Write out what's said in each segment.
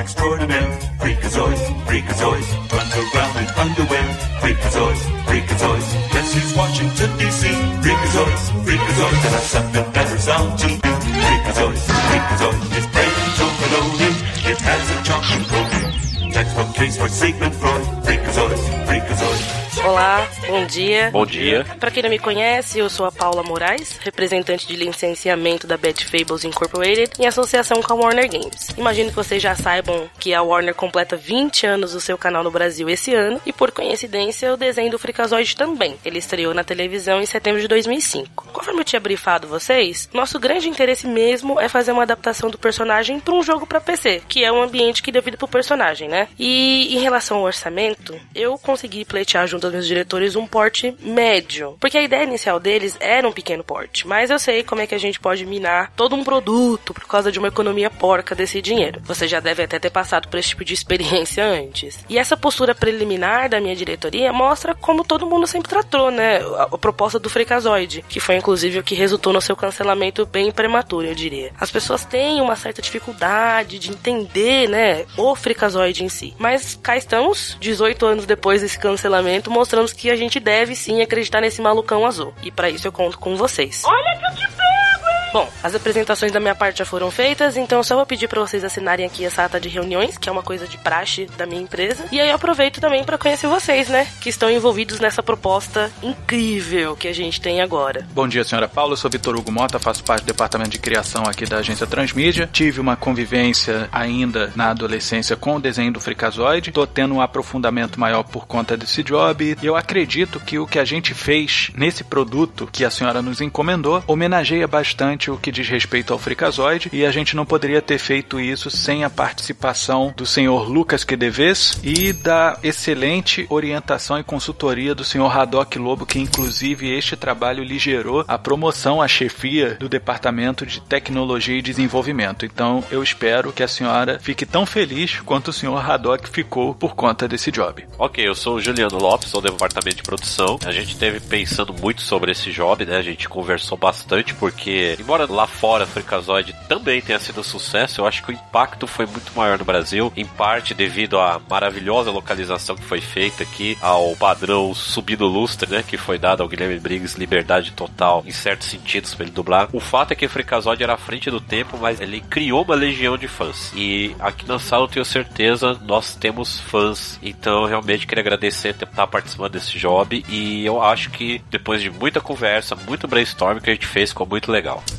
extraordinaire. Freakazoid, Freakazoid, underground and underwear. Freakazoids, freakazoids, yes, he's Washington, D.C. Freakazoids, freakazoids, and I suck the better sound to me. Freakazoid, Freakazoid, his brain so it has a chocolate coating. Textbook case for Sigmund Freud. Freakazoids, freakazoids. Olá, bom dia. Bom dia. Para quem não me conhece, eu sou a Paula Moraes, representante de licenciamento da Bad Fables Incorporated em associação com a Warner Games. Imagino que vocês já saibam que a Warner completa 20 anos do seu canal no Brasil esse ano e por coincidência o desenho do Freakazoid também. Ele estreou na televisão em setembro de 2005. Conforme eu tinha brifado vocês, nosso grande interesse mesmo é fazer uma adaptação do personagem para um jogo para PC, que é um ambiente que deu vida pro personagem, né? E em relação ao orçamento, eu consegui pleitear junto meus diretores um porte médio, porque a ideia inicial deles era um pequeno porte, mas eu sei como é que a gente pode minar todo um produto por causa de uma economia porca desse dinheiro. Você já deve até ter passado por esse tipo de experiência antes. E essa postura preliminar da minha diretoria mostra como todo mundo sempre tratou, né, a, a proposta do Freakazoid, que foi inclusive o que resultou no seu cancelamento bem prematuro, eu diria. As pessoas têm uma certa dificuldade de entender, né, o Freakazoid em si. Mas cá estamos, 18 anos depois desse cancelamento, mostramos que a gente deve sim acreditar nesse malucão azul. E para isso eu conto com vocês. Olha que eu te pego? Bom, as apresentações da minha parte já foram feitas, então eu só vou pedir para vocês assinarem aqui essa ata de reuniões, que é uma coisa de praxe da minha empresa. E aí eu aproveito também para conhecer vocês, né, que estão envolvidos nessa proposta incrível que a gente tem agora. Bom dia, senhora Paula. Eu sou Vitor Hugo Mota, faço parte do departamento de criação aqui da agência Transmídia. Tive uma convivência ainda na adolescência com o desenho do Freakazoid. Tô tendo um aprofundamento maior por conta desse job. E eu acredito que o que a gente fez nesse produto que a senhora nos encomendou homenageia bastante o que diz respeito ao Freakazoid. E a gente não poderia ter feito isso sem a participação do senhor Lucas Quedeves e da excelente orientação e consultoria do senhor Haddock Lobo, que inclusive este trabalho lhe gerou a promoção à chefia do Departamento de Tecnologia e Desenvolvimento. Então eu espero que a senhora fique tão feliz quanto o senhor Haddock ficou por conta desse job. Ok, eu sou o Juliano Lopes, sou do departamento de produção. A gente teve pensando muito sobre esse job, né? A gente conversou bastante porque, embora lá fora Freakazoid também tenha sido um sucesso, eu acho que o impacto foi muito maior no Brasil, em parte devido à maravilhosa localização que foi feita aqui, ao padrão subido lustre, né? Que foi dado ao Guilherme Briggs liberdade total, em certos sentidos, para ele dublar. O fato é que Freakazoid era à frente do tempo, mas ele criou uma legião de fãs. E aqui na sala eu tenho certeza, nós temos fãs. Então, realmente queria agradecer por estar participando desse job. E eu acho que depois de muita conversa, muito brainstorm que a gente fez, ficou muito legal.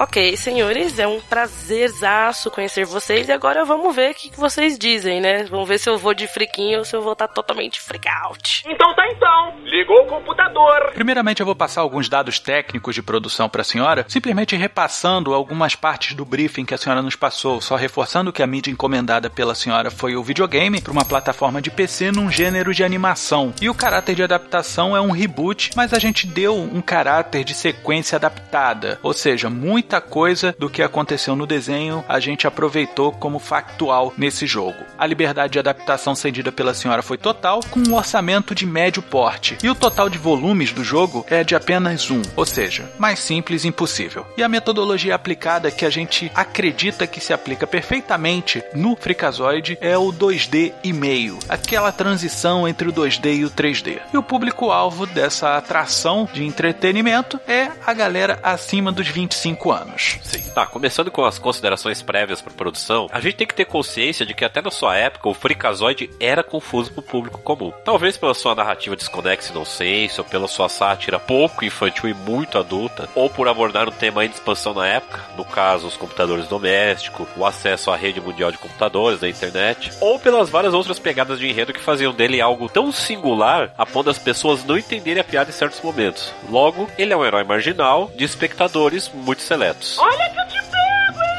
Ok, senhores, é um prazerzaço conhecer vocês e agora vamos ver o que que vocês dizem, né? Vamos ver se eu vou de friquinho ou se eu vou estar totalmente freak out. Então tá então. Ligou o computador. Primeiramente, eu vou passar alguns dados técnicos de produção para a senhora, simplesmente repassando algumas partes do briefing que a senhora nos passou, só reforçando que a mídia encomendada pela senhora foi o videogame para uma plataforma de PC num gênero de animação. E o caráter de adaptação é um reboot, mas a gente deu um caráter de sequência adaptada, ou seja, muita coisa do que aconteceu no desenho a gente aproveitou como factual nesse jogo. A liberdade de adaptação cedida pela senhora foi total, com um orçamento de médio porte, e o total de volumes do jogo é de apenas um, ou seja, mais simples impossível. E a metodologia aplicada que a gente acredita que se aplica perfeitamente no Freakazoid é o 2D e meio, aquela transição entre o 2D e o 3D. E o público-alvo dessa atração de entretenimento é a galera acima dos 25 anos. Sim. Tá, começando com as considerações prévias para produção, a gente tem que ter consciência de que até na sua época o Freakazoid era confuso pro público comum. Talvez pela sua narrativa desconexa e nonsense, ou pela sua sátira pouco infantil e muito adulta, ou por abordar um tema em expansão na época, no caso os computadores domésticos, o acesso à rede mundial de computadores, da internet, ou pelas várias outras pegadas de enredo que faziam dele algo tão singular a ponto das pessoas não entenderem a piada em certos momentos. Logo, ele é um herói marginal de espectadores muito seletos. Olha que eu te pego, hein?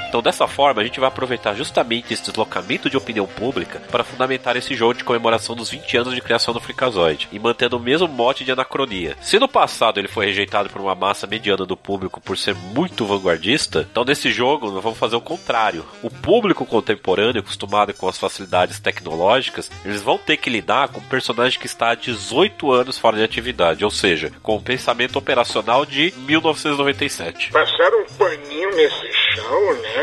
Então, dessa forma, a gente vai aproveitar justamente esse deslocamento de opinião pública para fundamentar esse jogo de comemoração dos 20 anos de criação do Freakazoid e mantendo o mesmo mote de anacronia. Se no passado ele foi rejeitado por uma massa mediana do público por ser muito vanguardista, então nesse jogo nós vamos fazer o contrário. O público contemporâneo, acostumado com as facilidades tecnológicas, eles vão ter que lidar com um personagem que está há 18 anos fora de atividade, ou seja, com o pensamento operacional de 1997. Passaram um paninho nesse chão, né?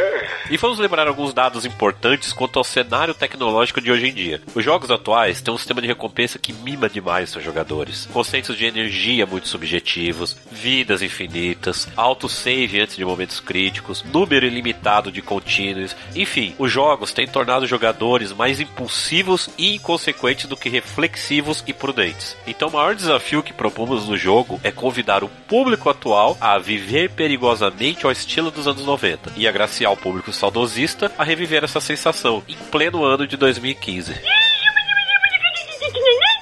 E vamos lembrar alguns dados importantes quanto ao cenário tecnológico de hoje em dia. Os jogos atuais têm um sistema de recompensa que mima demais seus jogadores. Conceitos de energia muito subjetivos, vidas infinitas, autosave antes de momentos críticos, número ilimitado de contínuos, enfim, os jogos têm tornado os jogadores mais impulsivos e inconsequentes do que reflexivos e prudentes. Então o maior desafio que propomos no jogo é convidar o público atual a viver perigosamente ao estilo dos anos 90 e agraciar o público saudosista a reviver essa sensação em pleno ano de 2015.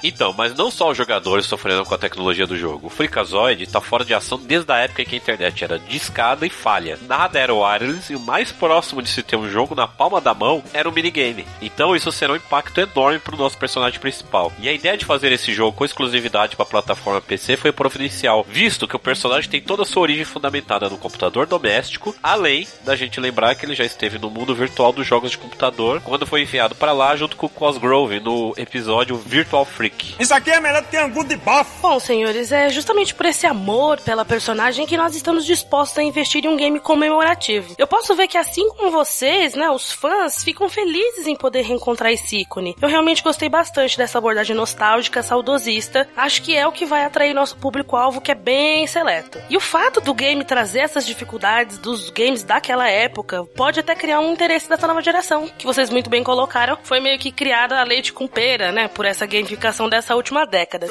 Então, mas não só os jogadores sofrendo com a tecnologia do jogo. O Freakazoid está fora de ação desde a época em que a internet era discada e falha. Nada era wireless e o mais próximo de se ter um jogo na palma da mão era o minigame. Então isso será um impacto enorme para o nosso personagem principal. E a ideia de fazer esse jogo com exclusividade para a plataforma PC foi providencial, visto que o personagem tem toda a sua origem fundamentada no computador doméstico, além da gente lembrar que ele já esteve no mundo virtual dos jogos de computador quando foi enviado para lá junto com o Cosgrove no episódio Virtual Freak. Isso aqui é melhor que angu de bafo. Bom, senhores, é justamente por esse amor pela personagem que nós estamos dispostos a investir em um game comemorativo. Eu posso ver que assim como vocês, né, os fãs ficam felizes em poder reencontrar esse ícone. Eu realmente gostei bastante dessa abordagem nostálgica, saudosista. Acho que é o que vai atrair nosso público-alvo, que é bem seleto. E o fato do game trazer essas dificuldades dos games daquela época pode até criar um interesse dessa nova geração, que vocês muito bem colocaram. Foi meio que criada a leite com pera, né, por essa gamificação dessa última década.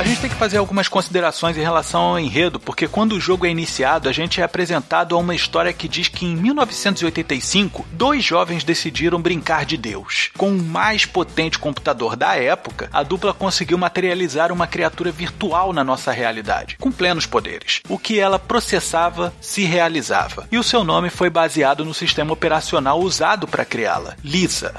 A gente tem que fazer algumas considerações em relação ao enredo, porque quando o jogo é iniciado, a gente é apresentado a uma história que diz que em 1985, dois jovens decidiram brincar de Deus. Com o mais potente computador da época, a dupla conseguiu materializar uma criatura virtual na nossa realidade, com plenos poderes. O que ela processava se realizava. E o seu nome foi baseado no sistema operacional usado para criá-la, Lisa.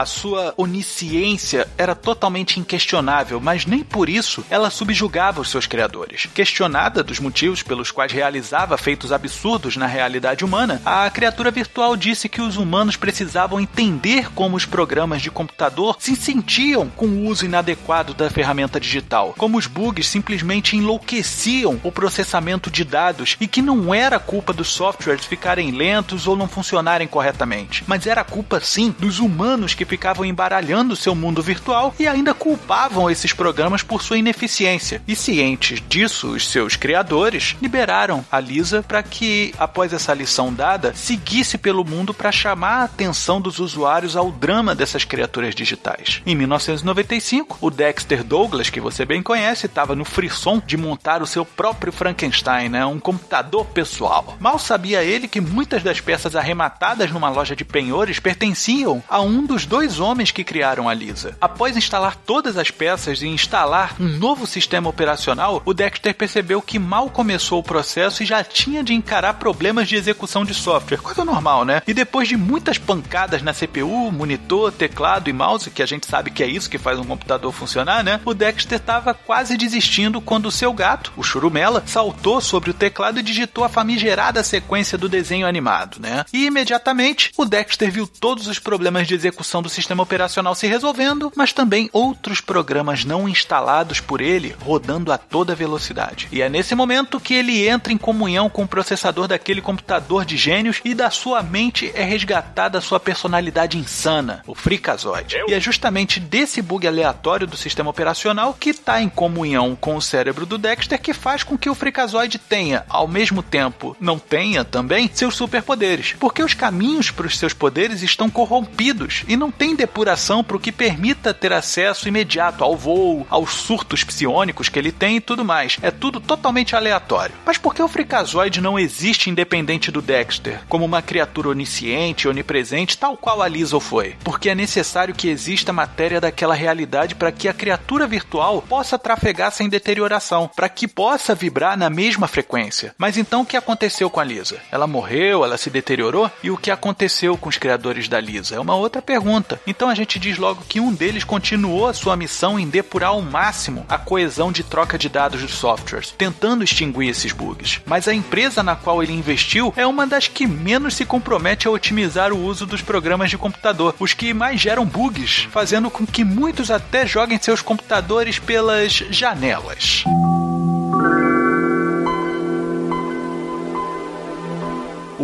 A sua onisciência era totalmente inquestionável, mas nem por isso ela subjugava os seus criadores. Questionada dos motivos pelos quais realizava feitos absurdos na realidade humana, a criatura virtual disse que os humanos precisavam entender como os programas de computador se sentiam com o uso inadequado da ferramenta digital, como os bugs simplesmente enlouqueciam o processamento de dados e que não era culpa dos softwares ficarem lentos ou não funcionarem corretamente, mas era culpa sim dos humanos que ficavam embaralhando seu mundo virtual e ainda culpavam esses programas por sua ineficiência. E cientes disso, os seus criadores liberaram a Lisa para que, após essa lição dada, seguisse pelo mundo para chamar a atenção dos usuários ao drama dessas criaturas digitais. Em 1995, o Dexter Douglas, que você bem conhece, estava no frisson de montar o seu próprio Frankenstein, né? um computador pessoal. Mal sabia ele que muitas das peças arrematadas numa loja de penhores pertenciam a um dos dois homens que criaram a Lisa. Após instalar todas as peças e instalar um novo sistema operacional, o Dexter percebeu que mal começou o processo e já tinha de encarar problemas de execução de software, coisa normal, né? E depois de muitas pancadas na CPU, monitor, teclado e mouse, que a gente sabe que é isso que faz um computador funcionar, né? O Dexter estava quase desistindo quando o seu gato, o Churumela, saltou sobre o teclado e digitou a famigerada sequência do desenho animado, né? E imediatamente o Dexter viu todos os problemas de execução do sistema operacional se resolvendo, mas também outros programas não instalados por ele rodando a toda velocidade. E é nesse momento que ele entra em comunhão com o processador daquele computador de gênios e da sua mente é resgatada a sua personalidade insana, o Freakazoid. E é justamente desse bug aleatório do sistema operacional que está em comunhão com o cérebro do Dexter que faz com que o Freakazoid tenha, ao mesmo tempo, não tenha também seus superpoderes, porque os caminhos para os seus poderes estão corrompidos e não não tem depuração para o que permita ter acesso imediato ao voo, aos surtos psionicos que ele tem e tudo mais. É tudo totalmente aleatório. Mas por que o Freakazoid não existe independente do Dexter, como uma criatura onisciente, onipresente, tal qual a Liesel foi? Porque é necessário que exista matéria daquela realidade para que a criatura virtual possa trafegar sem deterioração, para que possa vibrar na mesma frequência. Mas então o que aconteceu com a Lisa? Ela morreu, ela se deteriorou? E o que aconteceu com os criadores da Lisa? É uma outra pergunta. Então a gente diz logo que um deles continuou a sua missão em depurar ao máximo a coesão de troca de dados dos softwares, tentando extinguir esses bugs. Mas a empresa na qual ele investiu é uma das que menos se compromete a otimizar o uso dos programas de computador, os que mais geram bugs, fazendo com que muitos até joguem seus computadores pelas janelas.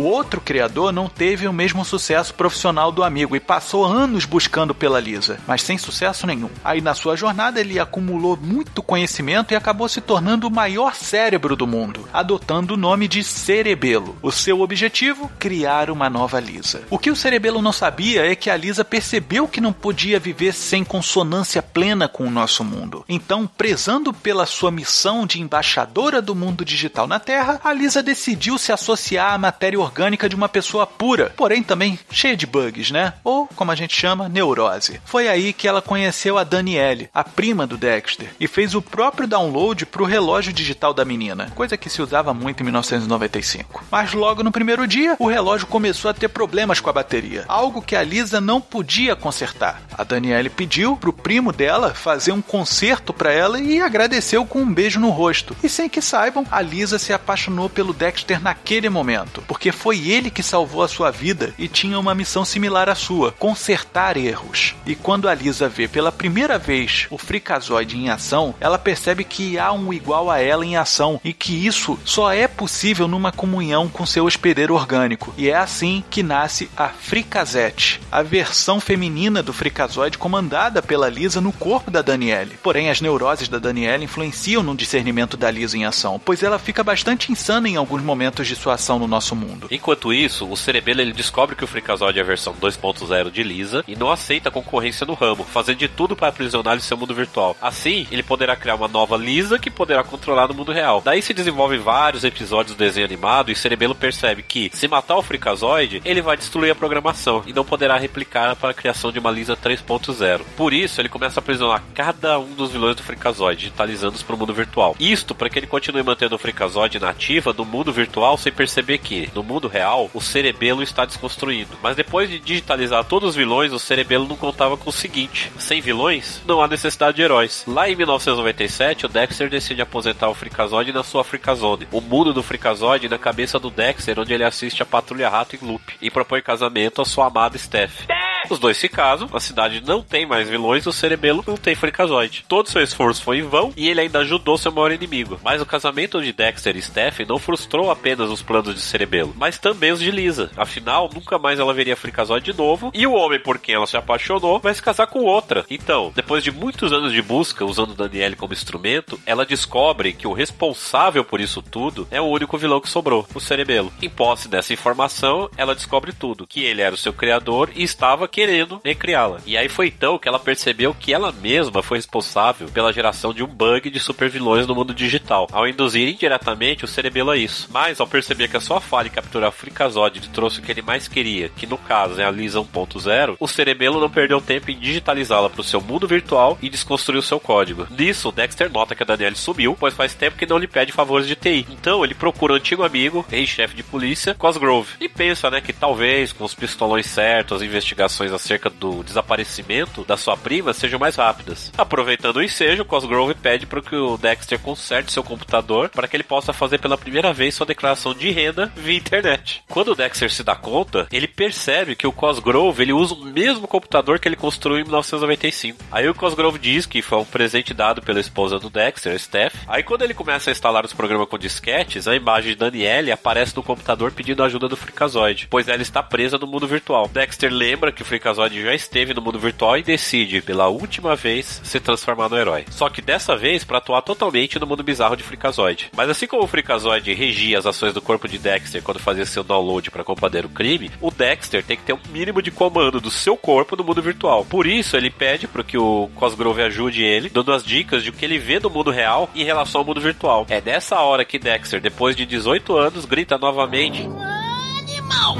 Outro criador não teve o mesmo sucesso profissional do amigo e passou anos buscando pela Lisa, mas sem sucesso nenhum. Aí na sua jornada ele acumulou muito conhecimento e acabou se tornando o maior cérebro do mundo, adotando o nome de Cerebelo. O seu objetivo? Criar uma nova Lisa. O que o Cerebelo não sabia é que a Lisa percebeu que não podia viver sem consonância plena com o nosso mundo. Então, prezando pela sua missão de embaixadora do mundo digital na Terra, a Lisa decidiu se associar à matéria orgânica de uma pessoa pura, porém também cheia de bugs, né? Ou, como a gente chama, neurose. Foi aí que ela conheceu a Danielle, a prima do Dexter, e fez o próprio download para o relógio digital da menina, coisa que se usava muito em 1995. Mas logo no primeiro dia, o relógio começou a ter problemas com a bateria, algo que a Lisa não podia consertar. A Danielle pediu pro primo dela fazer um conserto para ela e agradeceu com um beijo no rosto. E sem que saibam, a Lisa se apaixonou pelo Dexter naquele momento, porque foi ele que salvou a sua vida e tinha uma missão similar à sua: consertar erros. E quando a Lisa vê pela primeira vez o Freakazoid em ação, ela percebe que há um igual a ela em ação e que isso só é possível numa comunhão com seu hospedeiro orgânico. E é assim que nasce a Fricazette, a versão feminina do Freakazoid comandada pela Lisa no corpo da Danielle. Porém, as neuroses da Danielle influenciam no discernimento da Lisa em ação, pois ela fica bastante insana em alguns momentos de sua ação no nosso mundo. Enquanto isso, o Cerebelo ele descobre que o Freakazoid é a versão 2.0 de Lisa e não aceita concorrência no ramo, fazendo de tudo para aprisionar seu mundo virtual. Assim, ele poderá criar uma nova Lisa que poderá controlar no mundo real. Daí se desenvolve vários episódios do desenho animado e Cerebelo percebe que, se matar o Freakazoid, ele vai destruir a programação e não poderá replicar para a criação de uma Lisa 3.0. Por isso, ele começa a aprisionar cada um dos vilões do Freakazoid, digitalizando-os para o mundo virtual. Isto para que ele continue mantendo o Freakazoid na ativa no mundo virtual sem perceber que, no mundo real, o cerebelo está desconstruído. Mas depois de digitalizar todos os vilões, o cerebelo não contava com o seguinte: sem vilões, não há necessidade de heróis. Lá em 1997, o Dexter decide aposentar o Freakazoid na sua Freakazone, o mundo do Freakazoid na cabeça do Dexter, onde ele assiste a Patrulha Rato em loop, e propõe casamento à sua amada Steph. Os dois se casam, a cidade não tem mais vilões, o cerebelo não tem Freakazoid. Todo seu esforço foi em vão e ele ainda ajudou seu maior inimigo. Mas o casamento de Dexter e Steph não frustrou apenas os planos de cerebelo, mas também os de Lisa. Afinal, nunca mais ela veria Freakazoid de novo e o homem por quem ela se apaixonou vai se casar com outra. Então, depois de muitos anos de busca usando Danielle como instrumento, ela descobre que o responsável por isso tudo é o único vilão que sobrou, o cerebelo. Em posse dessa informação, ela descobre tudo, que ele era o seu criador e estava querendo recriá-la. E aí foi então que ela percebeu que ela mesma foi responsável pela geração de um bug de supervilões no mundo digital, ao induzir indiretamente o cerebelo a isso. Mas ao perceber que a sua falha em capturar o Freakazoid lhe trouxe o que ele mais queria, que no caso é a Lisa 1.0, o cerebelo não perdeu tempo em digitalizá-la para o seu mundo virtual e desconstruir o seu código. Nisso, Dexter nota que a Danielle sumiu, pois faz tempo que não lhe pede favores de TI. Então ele procura o antigo amigo, ex-chefe de polícia, Cosgrove, e pensa, né, que talvez com os pistolões certos, as investigações acerca do desaparecimento da sua prima sejam mais rápidas. Aproveitando o ensejo, Cosgrove pede para que o Dexter conserte seu computador para que ele possa fazer pela primeira vez sua declaração de renda via internet. Quando o Dexter se dá conta, ele percebe que o Cosgrove ele usa o mesmo computador que ele construiu em 1995. Aí o Cosgrove diz que foi um presente dado pela esposa do Dexter, Steph. Aí quando ele começa a instalar os programas com disquetes, a imagem de Danielle aparece no computador pedindo ajuda do Freakazoid, pois ela está presa no mundo virtual. Dexter lembra que Freakazoid já esteve no mundo virtual e decide, pela última vez, se transformar no herói. Só que dessa vez para atuar totalmente no mundo bizarro de Freakazoid. Mas assim como o Freakazoid regia as ações do corpo de Dexter quando fazia seu download para combater o crime, o Dexter tem que ter um mínimo de comando do seu corpo no mundo virtual. Por isso, ele pede para que o Cosgrove ajude ele, dando as dicas de o que ele vê do mundo real em relação ao mundo virtual. É nessa hora que Dexter, depois de 18 anos, grita novamente: Animal!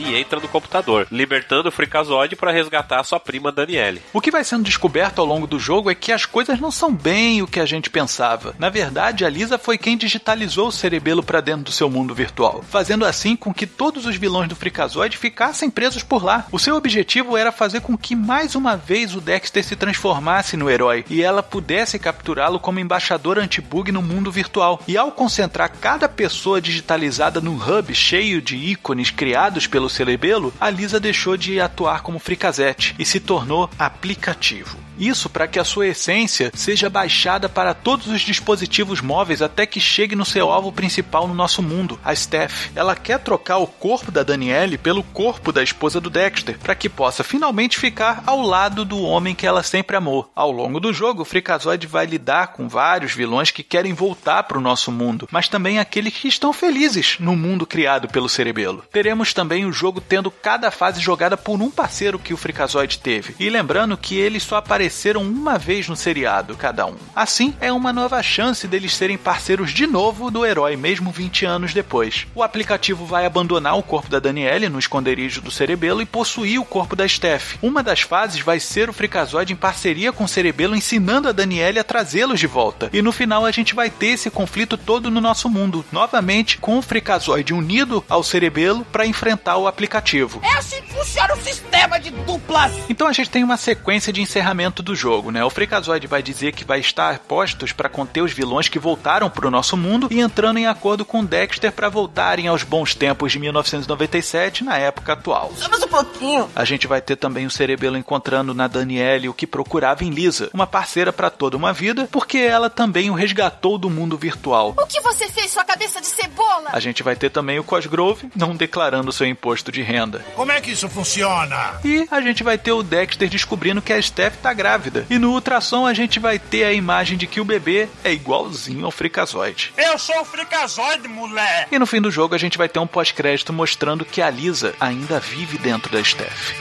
E entra no computador, libertando o Freakazoid para resgatar sua prima Daniele. O que vai sendo descoberto ao longo do jogo é que as coisas não são bem o que a gente pensava. Na verdade, a Lisa foi quem digitalizou o cerebelo para dentro do seu mundo virtual, fazendo assim com que todos os vilões do Freakazoid ficassem presos por lá. O seu objetivo era fazer com que mais uma vez o Dexter se transformasse no herói e ela pudesse capturá-lo como embaixador anti-bug no mundo virtual. E ao concentrar cada pessoa digitalizada num hub cheio de ícones criados pelo cerebelo, a Lisa deixou de atuar como fricazete e se tornou aplicativo. Isso para que a sua essência seja baixada para todos os dispositivos móveis até que chegue no seu alvo principal no nosso mundo, a Steph. Ela quer trocar o corpo da Danielle pelo corpo da esposa do Dexter, para que possa finalmente ficar ao lado do homem que ela sempre amou. Ao longo do jogo, o Freakazoid vai lidar com vários vilões que querem voltar para o nosso mundo, mas também aqueles que estão felizes no mundo criado pelo Cerebelo. Teremos também o jogo tendo cada fase jogada por um parceiro que o Freakazoid teve. E lembrando que eles só apareceram uma vez no seriado, cada um. Assim, é uma nova chance deles serem parceiros de novo do herói, mesmo 20 anos depois. O aplicativo vai abandonar o corpo da Danielle no esconderijo do Cerebelo e possuir o corpo da Steph. Uma das fases vai ser o Freakazoid em parceria com o Cerebelo ensinando a Danielle a trazê-los de volta. E no final a gente vai ter esse conflito todo no nosso mundo, novamente com o Freakazoid unido ao Cerebelo para enfrentar o aplicativo. É assim que funciona o sistema de duplas! Então a gente tem uma sequência de encerramento do jogo, né? O Freakazoid vai dizer que vai estar postos para conter os vilões que voltaram para o nosso mundo e entrando em acordo com Dexter para voltarem aos bons tempos de 1997 na época atual. Mas um pouquinho. A gente vai ter também o Cerebelo encontrando na Danielle o que procurava em Lisa, uma parceira para toda uma vida, porque ela também o resgatou do mundo virtual. O que você fez, sua cabeça de cebola? A gente vai ter também o Cosgrove não declarando seu imposto de renda. Como é que isso funciona? E a gente vai ter o Dexter descobrindo que a Steph tá grávida. E no ultrassom a gente vai ter a imagem de que o bebê é igualzinho ao Freakazoid. Eu sou o Freakazoid, moleque! E no fim do jogo a gente vai ter um pós-crédito mostrando que a Lisa ainda vive dentro da Steph.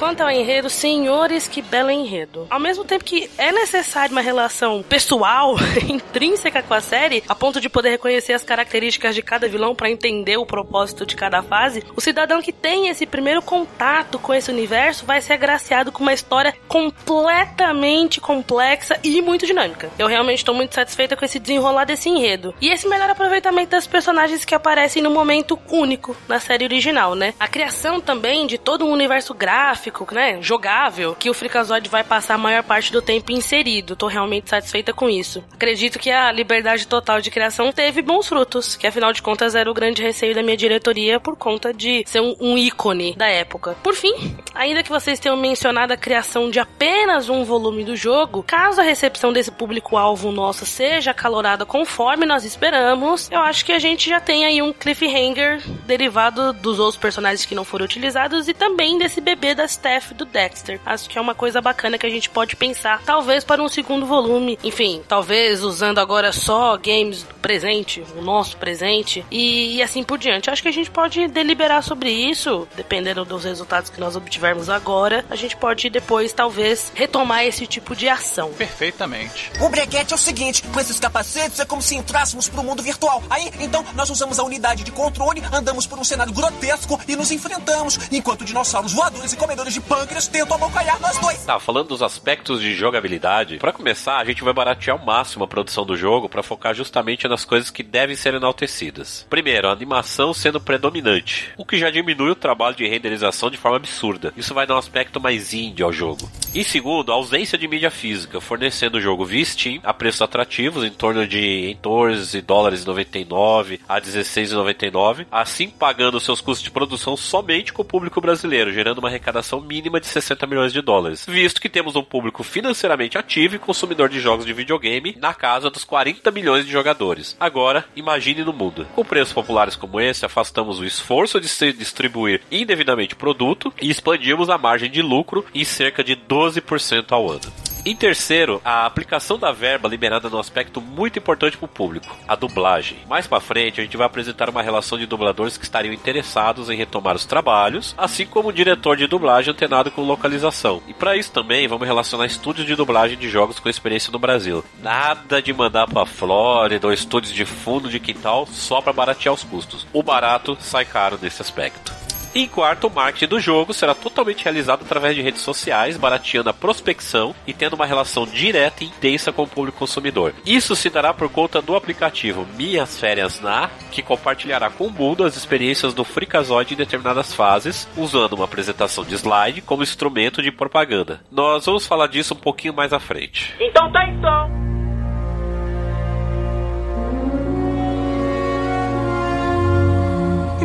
Quanto ao enredo, senhores, que belo enredo. Ao mesmo tempo que é necessário uma relação pessoal, intrínseca com a série, a ponto de poder reconhecer as características de cada vilão para entender o propósito de cada fase, o cidadão que tem esse primeiro contato com esse universo vai ser agraciado com uma história completamente complexa e muito dinâmica. Eu realmente estou muito satisfeita com esse desenrolar desse enredo. E esse melhor aproveitamento das personagens que aparecem no momento único na série original, né? A criação também de todo um universo gráfico né, jogável, que o Freakazoid vai passar a maior parte do tempo inserido. Tô realmente satisfeita com isso. Acredito que a liberdade total de criação teve bons frutos, que afinal de contas era o grande receio da minha diretoria por conta de ser um, um ícone da época. Por fim, ainda que vocês tenham mencionado a criação de apenas um volume do jogo, caso a recepção desse público-alvo nosso seja acalorada conforme nós esperamos, eu acho que a gente já tem aí um cliffhanger derivado dos outros personagens que não foram utilizados e também desse bebê das Steph do Dexter. Acho que é uma coisa bacana que a gente pode pensar, talvez para um segundo volume. Enfim, talvez usando agora só games do presente, o nosso presente, e, e assim por diante. Acho que a gente pode deliberar sobre isso, dependendo dos resultados que nós obtivermos agora. A gente pode depois, talvez, retomar esse tipo de ação. Perfeitamente. O breguete é o seguinte: com esses capacetes é como se entrássemos pro mundo virtual. Aí, então, nós usamos a unidade de controle, andamos por um cenário grotesco e nos enfrentamos, enquanto dinossauros voadores e comedores de pâncreas tentam abocanhar nós dois. Tá, falando dos aspectos de jogabilidade, para começar, a gente vai baratear ao máximo a produção do jogo para focar justamente nas coisas que devem ser enaltecidas. Primeiro, a animação sendo predominante, o que já diminui o trabalho de renderização de forma absurda. Isso vai dar um aspecto mais indie ao jogo. E segundo, a ausência de mídia física, fornecendo o jogo via Steam a preços atrativos, em torno de 14 dólares e 99 a 16,99, assim pagando seus custos de produção somente com o público brasileiro, gerando uma arrecadação faturação mínima de 60 milhões de dólares, visto que temos um público financeiramente ativo e consumidor de jogos de videogame na casa dos 40 milhões de jogadores. Agora, imagine no mundo. Com preços populares como esse, afastamos o esforço de se distribuir indevidamente produto e expandimos a margem de lucro em cerca de 12% ao ano. Em terceiro, a aplicação da verba liberada num aspecto muito importante para o público, a dublagem. Mais para frente, a gente vai apresentar uma relação de dubladores que estariam interessados em retomar os trabalhos, assim como um diretor de dublagem antenado com localização. E para isso também, vamos relacionar estúdios de dublagem de jogos com experiência no Brasil. Nada de mandar para Flórida ou estúdios de fundo de quintal só para baratear os custos. O barato sai caro nesse aspecto. E quarto, o marketing do jogo será totalmente realizado através de redes sociais, barateando a prospecção e tendo uma relação direta e intensa com o público consumidor. Isso se dará por conta do aplicativo Minhas Férias Na, que compartilhará com o mundo as experiências do Freakazoid em determinadas fases, usando uma apresentação de slide como instrumento de propaganda. Nós vamos falar disso um pouquinho mais à frente. Então tá então.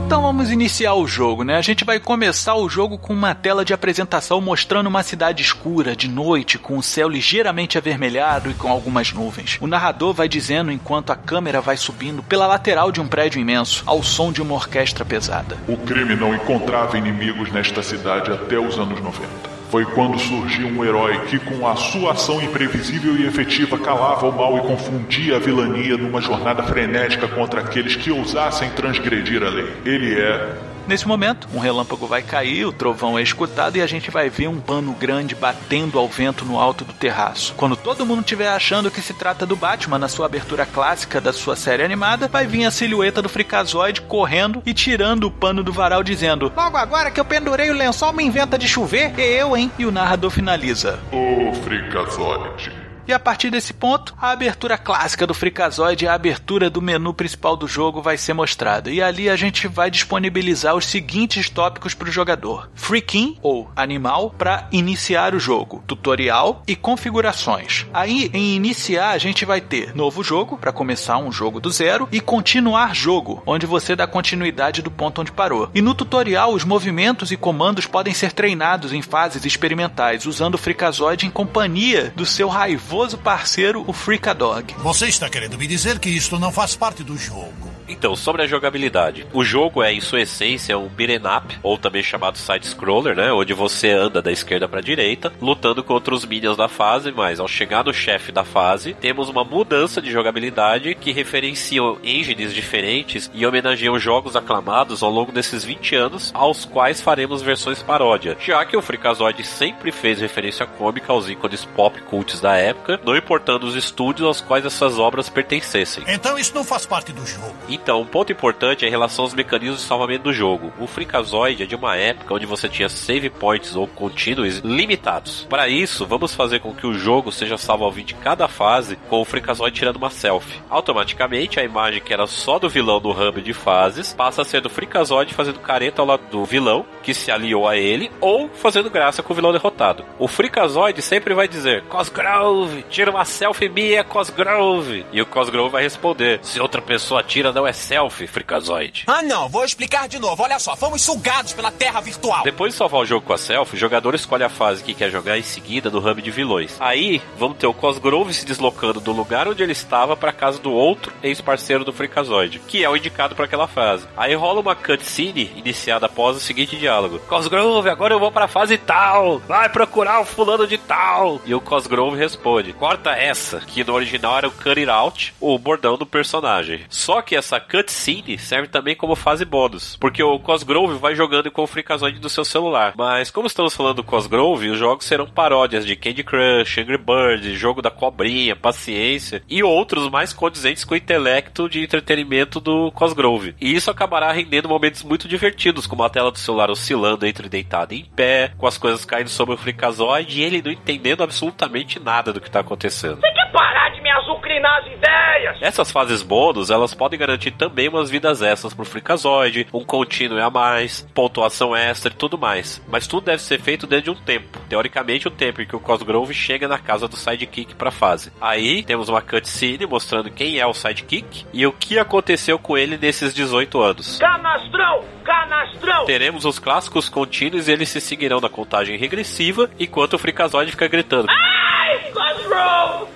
Então vamos iniciar o jogo, né? A gente vai começar o jogo com uma tela de apresentação mostrando uma cidade escura, de noite, com o céu ligeiramente avermelhado e com algumas nuvens. O narrador vai dizendo enquanto a câmera vai subindo pela lateral de um prédio imenso, ao som de uma orquestra pesada. O crime não encontrava inimigos nesta cidade até os anos 90. Foi quando surgiu um herói que, com a sua ação imprevisível e efetiva, calava o mal e confundia a vilania numa jornada frenética contra aqueles que ousassem transgredir a lei. Ele é Nesse momento, um relâmpago vai cair, o trovão é escutado e a gente vai ver um pano grande batendo ao vento no alto do terraço. Quando todo mundo estiver achando que se trata do Batman na sua abertura clássica da sua série animada, vai vir a silhueta do Frikazoid correndo e tirando o pano do varal dizendo: Logo agora que eu pendurei o lençol me inventa de chover, e eu, hein? E o narrador finaliza: o Frikazoid. E a partir desse ponto, a abertura clássica do Freakazoid, a abertura do menu principal do jogo vai ser mostrada. E ali a gente vai disponibilizar os seguintes tópicos para o jogador: Freaking ou animal para iniciar o jogo, tutorial e configurações. Aí em iniciar a gente vai ter novo jogo para começar um jogo do zero e continuar jogo, onde você dá continuidade do ponto onde parou. E no tutorial os movimentos e comandos podem ser treinados em fases experimentais usando o Freakazoid em companhia do seu raivoso parceiro, o Freakadog. Você está querendo me dizer que isto não faz parte do jogo? Então, sobre a jogabilidade. O jogo é, em sua essência, um beat'em up, ou também chamado side-scroller, né? Onde você anda da esquerda para direita, lutando contra os minions da fase, mas ao chegar no chefe da fase, temos uma mudança de jogabilidade que referenciam engines diferentes e homenageiam jogos aclamados ao longo desses 20 anos, aos quais faremos versões paródia. Já que o Freakazoid sempre fez referência cômica aos ícones pop cults da época, não importando os estúdios aos quais essas obras pertencessem. Então isso não faz parte do jogo. Então, um ponto importante é em relação aos mecanismos de salvamento do jogo. O Freakazoid é de uma época onde você tinha save points ou continues limitados. Para isso, vamos fazer com que o jogo seja salvo ao fim de cada fase com o Freakazoid tirando uma selfie. Automaticamente, a imagem que era só do vilão no hub de fases passa a ser do Freakazoid fazendo careta ao lado do vilão, que se aliou a ele, ou fazendo graça com o vilão derrotado. O Freakazoid sempre vai dizer: Cosgrove, tira uma selfie minha, Cosgrove. E o Cosgrove vai responder: Se outra pessoa tira, não é selfie, Freakazoid. Ah, não, vou explicar de novo. Olha só, fomos sugados pela terra virtual. Depois de salvar o jogo com a selfie, o jogador escolhe a fase que quer jogar em seguida no hub de vilões. Aí, vamos ter o Cosgrove se deslocando do lugar onde ele estava para casa do outro ex-parceiro do Freakazoid, que é o indicado para aquela fase. Aí rola uma cutscene iniciada após o seguinte diálogo: Cosgrove, agora eu vou para a fase tal. Vai procurar o fulano de tal. E o Cosgrove responde: Corta essa, que no original era o Cut It Out, o bordão do personagem. Só que essa cutscene serve também como fase bônus, porque o Cosgrove vai jogando com o Freakazoid do seu celular. Mas como estamos falando do Cosgrove, os jogos serão paródias de Candy Crush, Angry Birds, jogo da cobrinha, paciência e outros mais condizentes com o intelecto de entretenimento do Cosgrove. E isso acabará rendendo momentos muito divertidos, como a tela do celular oscilando entre deitado e em pé, com as coisas caindo sobre o Freakazoid e ele não entendendo absolutamente nada do que está acontecendo. Parar de me azucrinar as ideias! Essas fases bônus, elas podem garantir também umas vidas extras pro Freakazoid, um contínuo a mais, pontuação extra e tudo mais. Mas tudo deve ser feito dentro de um tempo. Teoricamente, o tempo em que o Cosgrove chega na casa do sidekick pra fase. Aí, temos uma cutscene mostrando quem é o sidekick e o que aconteceu com ele nesses 18 anos. Canastrão! Canastrão! Teremos os clássicos contínuos e eles se seguirão na contagem regressiva enquanto o Freakazoid fica gritando. Ai, Cosgrove!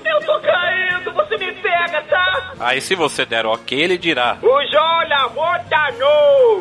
Aí se você der ok, ele dirá. Os olha!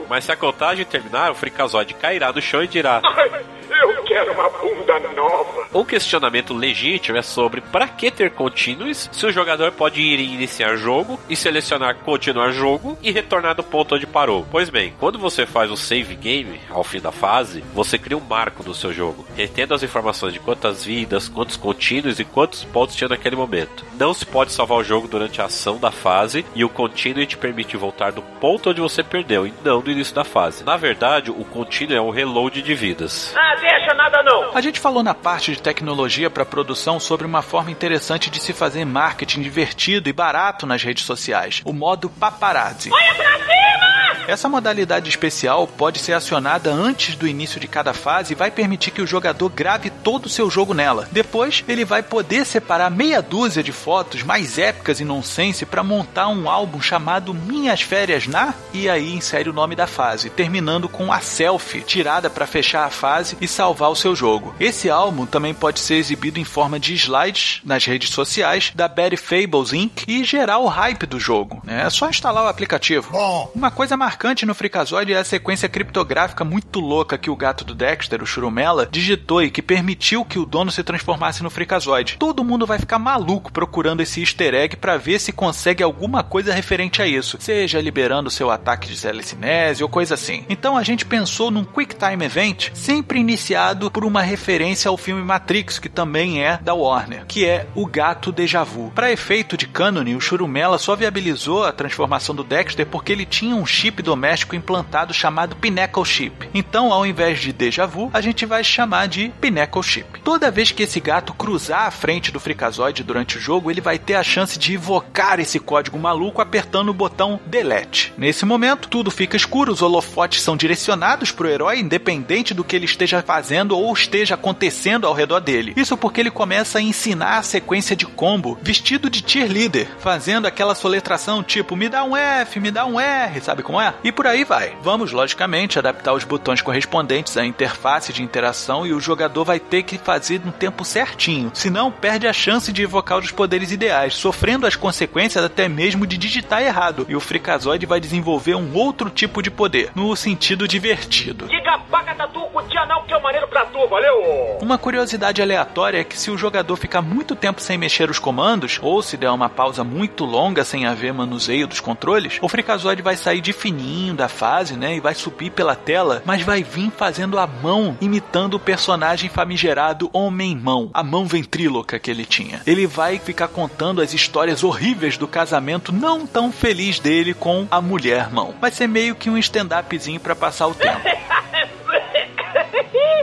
Mas se a contagem terminar, o Freakazoid cairá no chão e dirá. Eu quero uma bunda nova! Um questionamento legítimo é sobre para que ter contínuos se o jogador pode ir em iniciar jogo e selecionar continuar jogo e retornar do ponto onde parou. Pois bem, quando você faz o save game ao fim da fase, você cria um marco do seu jogo, retendo as informações de quantas vidas, quantos contínuos e quantos pontos tinha naquele momento. Não se pode salvar o jogo durante a ação da fase e o contínuo te permite voltar do ponto onde você perdeu e não do início da fase. Na verdade, o contínuo é um reload de vidas. Ah, deixa nada não! A gente falou na parte de tecnologia para produção sobre uma forma interessante de se fazer marketing divertido e barato nas redes sociais, o modo paparazzi. Olha pra cima! Essa modalidade especial pode ser acionada antes do início de cada fase e vai permitir que o jogador grave todo o seu jogo nela. Depois, ele vai poder separar meia dúzia de fotos mais épicas e nonsense para montar um álbum chamado Minhas Férias na e aí insere o nome da fase, terminando com a selfie tirada para fechar a fase e salvar o seu jogo. Esse álbum também pode ser exibido em forma de slides nas redes sociais da Betty Fables Inc. e gerar o hype do jogo. né? É só instalar o aplicativo. Bom, Uma coisa marcante no Freakazoid é a sequência criptográfica muito louca que o gato do Dexter, o Churumela, digitou e que permitiu que o dono se transformasse no Freakazoid. Todo mundo vai ficar maluco procurando esse easter egg pra ver se consegue alguma coisa referente a isso, seja liberando seu ataque de telecinese ou coisa assim. Então a gente pensou num Quick Time Event, sempre iniciado por uma referência ao filme Matrix, que também é da Warner, que é o gato déjà vu. Para efeito de cânone, o Churumela só viabilizou a transformação do Dexter porque ele tinha um chip doméstico implantado chamado Pinnacle Chip. Então, ao invés de déjà vu, a gente vai chamar de Pinnacle Chip. Toda vez que esse gato cruzar a frente do Freakazoid durante o jogo, ele vai ter a chance de invocar esse código maluco apertando o botão Delete. Nesse momento, tudo fica escuro, os holofotes são direcionados pro herói, independente do que ele esteja fazendo ou esteja acontecendo ao redor dele. Isso porque ele começa a ensinar a sequência de combo vestido de cheerleader, fazendo aquela soletração tipo me dá um F, me dá um R, sabe como é? E por aí vai. Vamos, logicamente, adaptar os botões correspondentes à interface de interação e o jogador vai ter que fazer no tempo certinho, senão perde a chance de evocar os poderes ideais, sofrendo as consequências até mesmo de digitar errado. E o Freakazoid vai desenvolver um outro tipo de poder, no sentido divertido. Diga paca tatu com tia não que é o maneiro pra tu, valeu? Uma curiosidade aleatória é que se o jogador ficar muito tempo sem mexer os comandos, ou se der uma pausa muito longa sem haver manuseio dos controles, o Freakazoid vai sair de fininho da fase, né, e vai subir pela tela, mas vai vir fazendo a mão, imitando o personagem famigerado Homem-Mão, a mão ventríloca que ele tinha. Ele vai ficar contando as histórias horríveis do casamento não tão feliz dele com a mulher-mão. Vai ser meio que um stand-upzinho pra passar o tempo.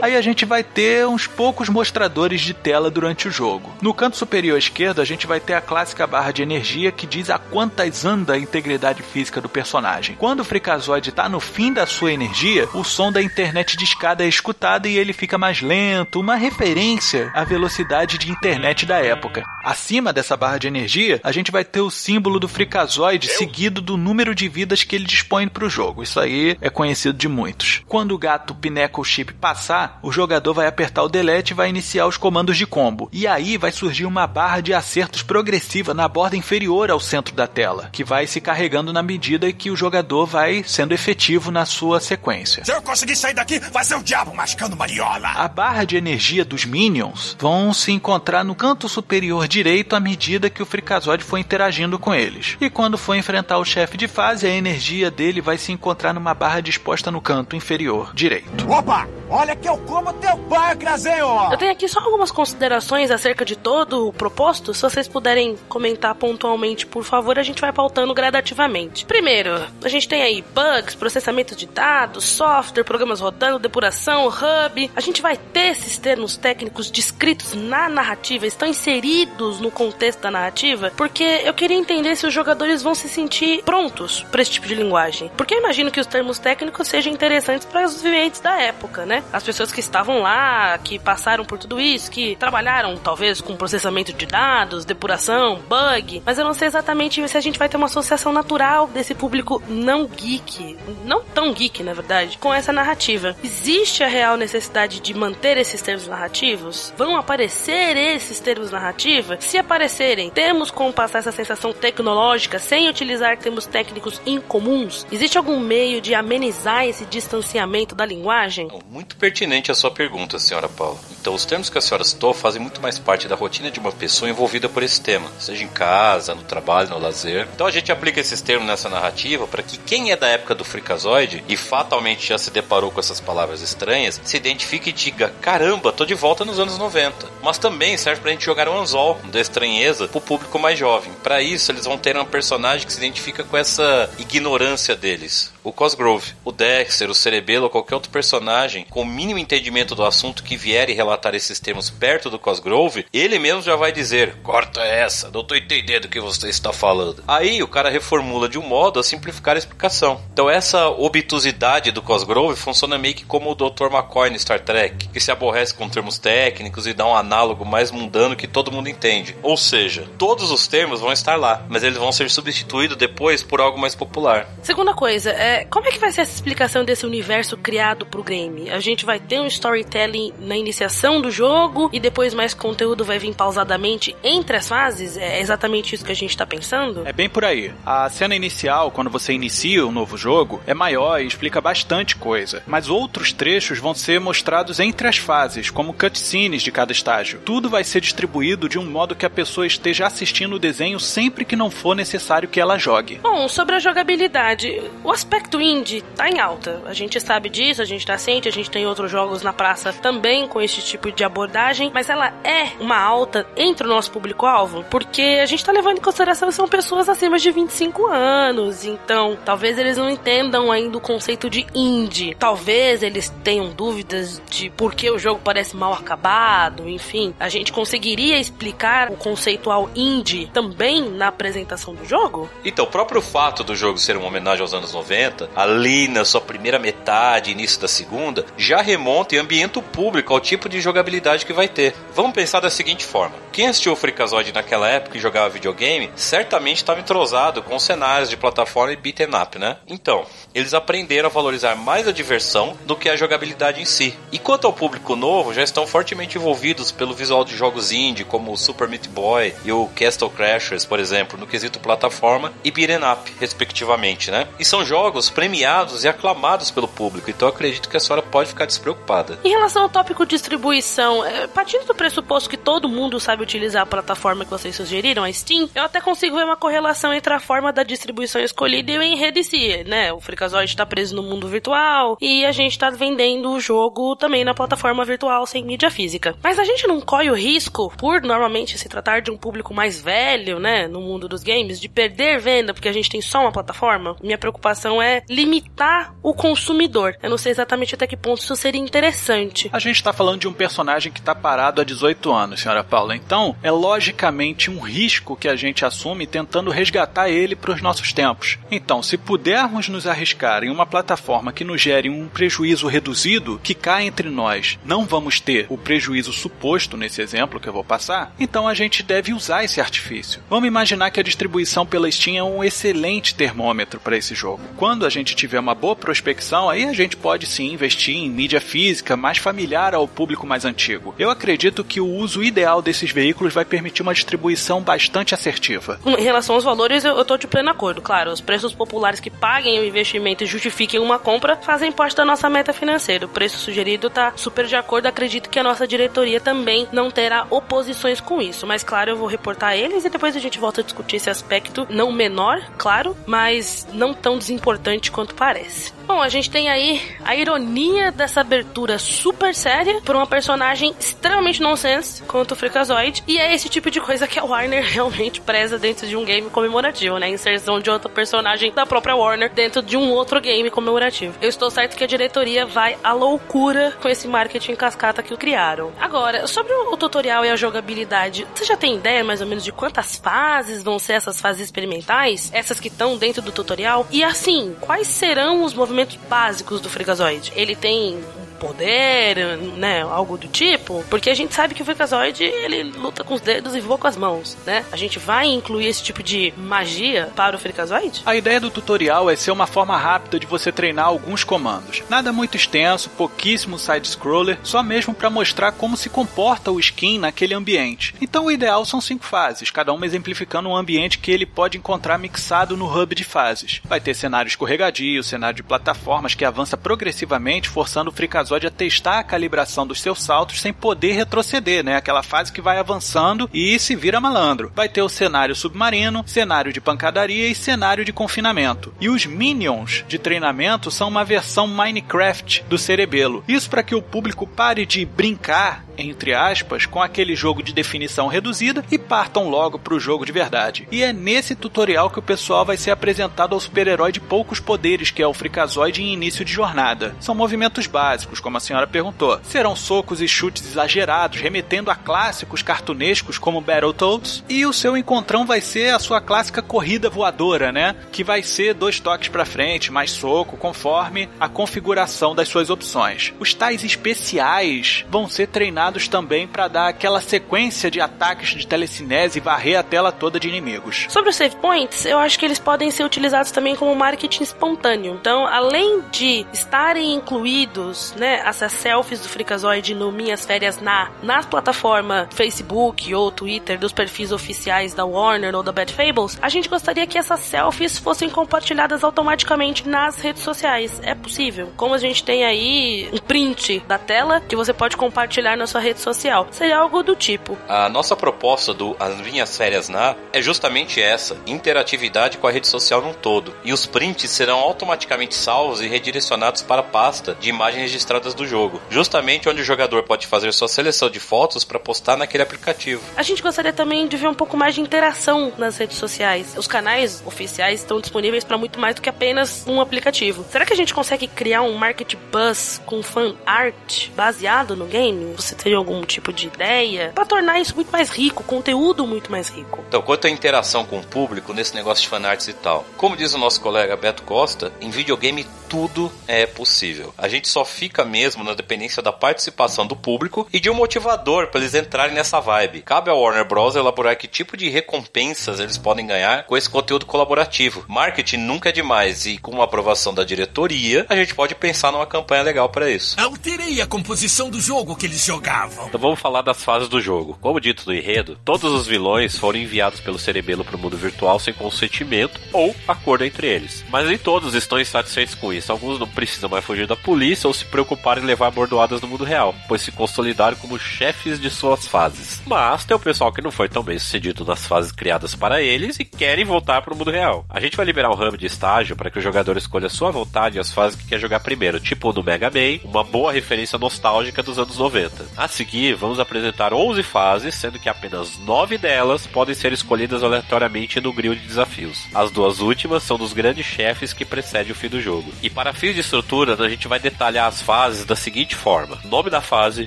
Aí a gente vai ter uns poucos mostradores de tela durante o jogo. No canto superior esquerdo, a gente vai ter a clássica barra de energia que diz a quantas anda a integridade física do personagem. Quando o Freakazoid está no fim da sua energia, o som da internet de escada é escutado e ele fica mais lento, uma referência à velocidade de internet da época. Acima dessa barra de energia, a gente vai ter o símbolo do Freakazoid seguido do número de vidas que ele dispõe para o jogo. Isso aí é conhecido de muitos. Quando o gato Pinnacle Chip passar, o jogador vai apertar o delete e vai iniciar os comandos de combo. E aí vai surgir uma barra de acertos progressiva na borda inferior ao centro da tela, que vai se carregando na medida que o jogador vai sendo efetivo na sua sequência. se eu conseguir sair daqui, vai ser o diabo mascando mariola. A barra de energia dos minions vão se encontrar no canto superior direito à medida que o Freakazoid for interagindo com eles. E quando for enfrentar o chefe de fase, a energia dele vai se encontrar numa barra disposta no canto inferior direito. Opa! Olha que eu como teu hein, ó! Eu tenho aqui só algumas considerações acerca de todo o proposto. Se vocês puderem comentar pontualmente, por favor, a gente vai pautando gradativamente. Primeiro, a gente tem aí bugs, processamento de dados, software, programas rodando, depuração, hub. A gente vai ter esses termos técnicos descritos na narrativa, estão inseridos no contexto da narrativa, porque eu queria entender se os jogadores vão se sentir prontos para esse tipo de linguagem. Porque eu imagino que os termos técnicos sejam interessantes para os viventes da época, né? As pessoas que estavam lá, que passaram por tudo isso, que trabalharam talvez com processamento de dados, depuração, bug, mas eu não sei exatamente se a gente vai ter uma associação natural desse público não geek, não tão geek, na verdade, com essa narrativa. Existe a real necessidade de manter esses termos narrativos? Vão aparecer esses termos narrativos? Se aparecerem, temos como passar essa sensação tecnológica sem utilizar termos técnicos incomuns? Existe algum meio de amenizar esse distanciamento da linguagem? Muito pertinente a sua pergunta, senhora Paula. Então, os termos que a senhora citou fazem muito mais parte da rotina de uma pessoa envolvida por esse tema, seja em casa, no trabalho, no lazer. Então, a gente aplica esses termos nessa narrativa para que quem é da época do Freakazoid e fatalmente já se deparou com essas palavras estranhas se identifique e diga: caramba, tô de volta nos anos 90. Mas também serve pra gente jogar um anzol da estranheza pro público mais jovem. Para isso, eles vão ter um personagem que se identifica com essa ignorância deles. O Cosgrove, o Dexter, o Cerebelo ou qualquer outro personagem com o mínimo entendimento do assunto que vier e relatar esses termos perto do Cosgrove, ele mesmo já vai dizer: corta essa, não tô entendendo o que você está falando. Aí o cara reformula de um modo a simplificar a explicação. Então essa obtusidade do Cosgrove funciona meio que como o Dr. McCoy no Star Trek, que se aborrece com termos técnicos e dá um análogo mais mundano que todo mundo entende. Ou seja, todos os termos vão estar lá, mas eles vão ser substituídos depois por algo mais popular. Segunda coisa, é, como é que vai ser essa explicação desse universo criado pro game? A gente vai ter um storytelling na iniciação do jogo e depois mais conteúdo vai vir pausadamente entre as fases? É exatamente isso que a gente tá pensando? É bem por aí. A cena inicial, quando você inicia um novo jogo, é maior e explica bastante coisa. Mas outros trechos vão ser mostrados entre as fases, como cutscenes de cada estágio. Tudo vai ser distribuído de um modo que a pessoa esteja assistindo o desenho sempre que não for necessário que ela jogue. Bom, sobre a jogabilidade, o aspecto indie tá em alta. A gente sabe disso, a gente tá ciente, a gente tem outros jogos na praça também com esse tipo de abordagem, mas ela é uma alta entre o nosso público-alvo, porque a gente tá levando em consideração que são pessoas acima de 25 anos, então talvez eles não entendam ainda o conceito de indie. Talvez eles tenham dúvidas de por que o jogo parece mal acabado, enfim. A gente conseguiria explicar o conceitual indie também na apresentação do jogo? Então, o próprio fato do jogo ser uma homenagem aos anos 90, ali na sua primeira metade, início da segunda, já remonta e ambienta o público ao tipo de jogabilidade que vai ter. Vamos pensar da seguinte forma: quem assistiu o Freakazoid naquela época e jogava videogame, certamente estava entrosado com cenários de plataforma e beat'em up, né? Então, eles aprenderam a valorizar mais a diversão do que a jogabilidade em si. E quanto ao público novo, já estão fortemente envolvidos pelo visual de jogos indie, como o Super Meat Boy e o Castle Crashers, por exemplo, no quesito plataforma e beat'em up, respectivamente, né? E são jogos premiados e aclamados pelo público, então acredito que a senhora pode ficar despreocupada. Em relação ao tópico distribuição, é, partindo do pressuposto que todo mundo sabe utilizar a plataforma que vocês sugeriram, a Steam, eu até consigo ver uma correlação entre a forma da distribuição escolhida e o enredo em si, né? O Freakazoid está preso no mundo virtual e a gente está vendendo o jogo também na plataforma virtual sem mídia física. Mas a gente não corre o risco, por normalmente se tratar de um público mais velho, né, no mundo dos games, de perder venda porque a gente tem só uma plataforma? Minha preocupação é limitar o consumidor. Eu não sei exatamente até que ponto isso seria interessante. A gente está falando de um personagem que está parado há 18 anos, senhora Paula. Então, é logicamente um risco que a gente assume tentando resgatar ele para os nossos tempos. Então, se pudermos nos arriscar em uma plataforma que nos gere um prejuízo reduzido, que cá entre nós não vamos ter o prejuízo suposto nesse exemplo que eu vou passar, então a gente deve usar esse artifício. Vamos imaginar que a distribuição pela Steam é um excelente termômetro para esse jogo. Quando a gente tiver uma boa prospecção, aí a gente pode sim investir em mídia física mais familiar ao público mais antigo. Eu acredito que o uso ideal desses veículos vai permitir uma distribuição bastante assertiva. Em relação aos valores, eu, tô de pleno acordo. Claro, os preços populares que paguem o investimento e justifiquem uma compra fazem parte da nossa meta financeira. O preço sugerido tá super de acordo. Acredito que a nossa diretoria também não terá oposições com isso. Mas, claro, eu vou reportar eles e depois a gente volta a discutir esse aspecto, não menor, claro, mas não tão desimportante importante quanto parece. Bom, a gente tem aí a ironia dessa abertura super séria por uma personagem extremamente nonsense quanto o Freakazoid, e é esse tipo de coisa que a Warner realmente preza dentro de um game comemorativo, né? Inserção de outra personagem da própria Warner dentro de um outro game comemorativo. Eu estou certo que a diretoria vai à loucura com esse marketing cascata que o criaram. Agora, sobre o tutorial e a jogabilidade, você já tem ideia mais ou menos de quantas fases vão ser essas fases experimentais? Essas que estão dentro do tutorial? E assim, quais serão os movimentos básicos do Freakazoid? Ele tem poder, né, algo do tipo, porque a gente sabe que o Freakazoid, ele luta com os dedos e voa com as mãos, né? A gente vai incluir esse tipo de magia para o Freakazoid? A ideia do tutorial é ser uma forma rápida de você treinar alguns comandos. Nada muito extenso, pouquíssimo side-scroller, só mesmo para mostrar como se comporta o skin naquele ambiente. Então o ideal são cinco fases, cada uma exemplificando um ambiente que ele pode encontrar mixado no hub de fases. Vai ter cenário escorregadio, cenário de plataformas que avança progressivamente, forçando o Freakazoid a testar a calibração dos seus saltos sem poder retroceder, né? Aquela fase que vai avançando e se vira malandro. Vai ter o cenário submarino, cenário de pancadaria e cenário de confinamento. E os minions de treinamento são uma versão Minecraft do cerebelo. Isso para que o público pare de brincar entre aspas, com aquele jogo de definição reduzida e partam logo para o jogo de verdade. E é nesse tutorial que o pessoal vai ser apresentado ao super-herói de poucos poderes, que é o Freakazoid em início de jornada. São movimentos básicos, como a senhora perguntou. Serão socos e chutes exagerados, remetendo a clássicos cartunescos como Battletoads, e o seu encontrão vai ser a sua clássica corrida voadora, né? Que vai ser dois toques para frente, mais soco, conforme a configuração das suas opções. Os tais especiais vão ser treinados também para dar aquela sequência de ataques de telecinese e varrer a tela toda de inimigos. Sobre os save points, eu acho que eles podem ser utilizados também como marketing espontâneo. Então, além de estarem incluídos, né, essas selfies do Freakazoid no Minhas Férias na, na plataforma Facebook ou Twitter dos perfis oficiais da Warner ou da Bad Fables, a gente gostaria que essas selfies fossem compartilhadas automaticamente nas redes sociais. É possível. Como a gente tem aí um print da tela que você pode compartilhar na sua rede social. Seria algo do tipo. A nossa proposta do As Minhas Férias Na é justamente essa: interatividade com a rede social num todo. E os prints serão automaticamente salvos e redirecionados para a pasta de imagens registradas do jogo, justamente onde o jogador pode fazer sua seleção de fotos para postar naquele aplicativo. A gente gostaria também de ver um pouco mais de interação nas redes sociais. Os canais oficiais estão disponíveis para muito mais do que apenas um aplicativo. Será que a gente consegue criar um market buzz com fan art baseado no game? Você teria algum tipo de ideia para tornar isso muito mais rico, conteúdo muito mais rico? Então, quanto à interação com o público nesse negócio de fanarts e tal, como diz o nosso colega Beto Costa, em videogame tudo é possível. A gente só fica mesmo na dependência da participação do público e de um motivador para eles entrarem nessa vibe. Cabe ao Warner Bros. elaborar que tipo de recompensas eles podem ganhar com esse conteúdo colaborativo. Marketing nunca é demais e com a aprovação da diretoria, a gente pode pensar numa campanha legal para isso. Alterei a composição do jogo que eles jogavam. Então vamos falar das fases do jogo. Como dito no enredo, todos os vilões foram enviados pelo cerebelo para o mundo virtual sem consentimento ou acordo entre eles. Mas nem todos estão insatisfeitos com isso. Alguns não precisam mais fugir da polícia ou se preocupar em levar bordoadas no mundo real, pois se consolidaram como chefes de suas fases. Mas tem o pessoal que não foi tão bem sucedido nas fases criadas para eles e querem voltar para o mundo real. A gente vai liberar um hub de estágio para que o jogador escolha a sua vontade as fases que quer jogar primeiro, tipo no Mega Man, uma boa referência nostálgica dos anos 90. A seguir, vamos apresentar 11 fases, sendo que apenas 9 delas podem ser escolhidas aleatoriamente no grill de desafios. As duas últimas são dos grandes chefes que precedem o fim do jogo. E para fins de estrutura, a gente vai detalhar as fases da seguinte forma: nome da fase,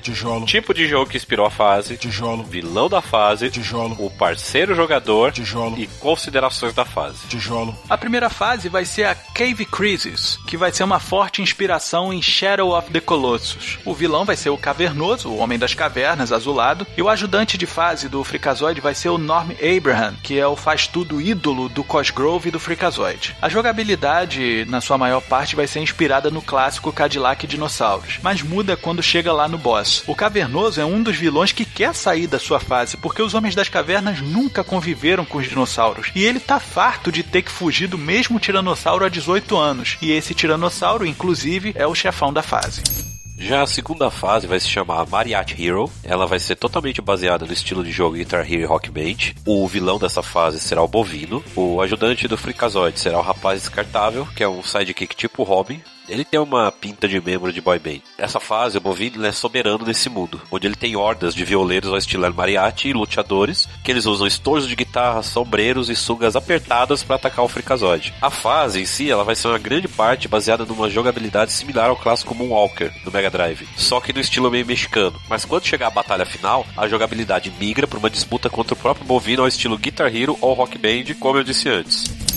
Tijolo. tipo de jogo que inspirou a fase, Tijolo. vilão da fase, Tijolo. o parceiro jogador Tijolo. e considerações da fase. Tijolo. A primeira fase vai ser a Cave Crisis, que vai ser uma forte inspiração em Shadow of the Colossus. O vilão vai ser o Cavernoso, o Homem das Cavernas, azulado, e o ajudante de fase do Freakazoid vai ser o Norm Abraham, que é o faz-tudo ídolo do Cosgrove e do Freakazoid. A jogabilidade, na sua maior parte, vai ser inspirada no clássico Cadillac Dinossauros, mas muda quando chega lá no boss. O Cavernoso é um dos vilões que quer sair da sua fase, porque os Homens das Cavernas nunca conviveram com os dinossauros, e ele tá farto de ter que fugir do mesmo tiranossauro há 18 anos, e esse tiranossauro, inclusive, é o chefão da fase. Já a segunda fase vai se chamar Mariachi Hero. Ela vai ser totalmente baseada no estilo de jogo Guitar Hero e Rock Band. O vilão dessa fase será o Bovino. O ajudante do Freakazoid será o Rapaz Descartável, que é um sidekick tipo Robin. Ele tem uma pinta de membro de boy band. Nessa fase, o Bovino é soberano nesse mundo, onde ele tem hordas de violeiros ao estilo mariachi e luteadores, que eles usam estojos de guitarra, sombreiros e sugas apertadas para atacar o Freakazoid. A fase em si, ela vai ser uma grande parte baseada numa jogabilidade similar ao clássico Moonwalker do Mega Drive, só que no estilo meio mexicano. Mas quando chegar a batalha final, a jogabilidade migra para uma disputa contra o próprio Bovino ao estilo Guitar Hero ou Rock Band, como eu disse antes.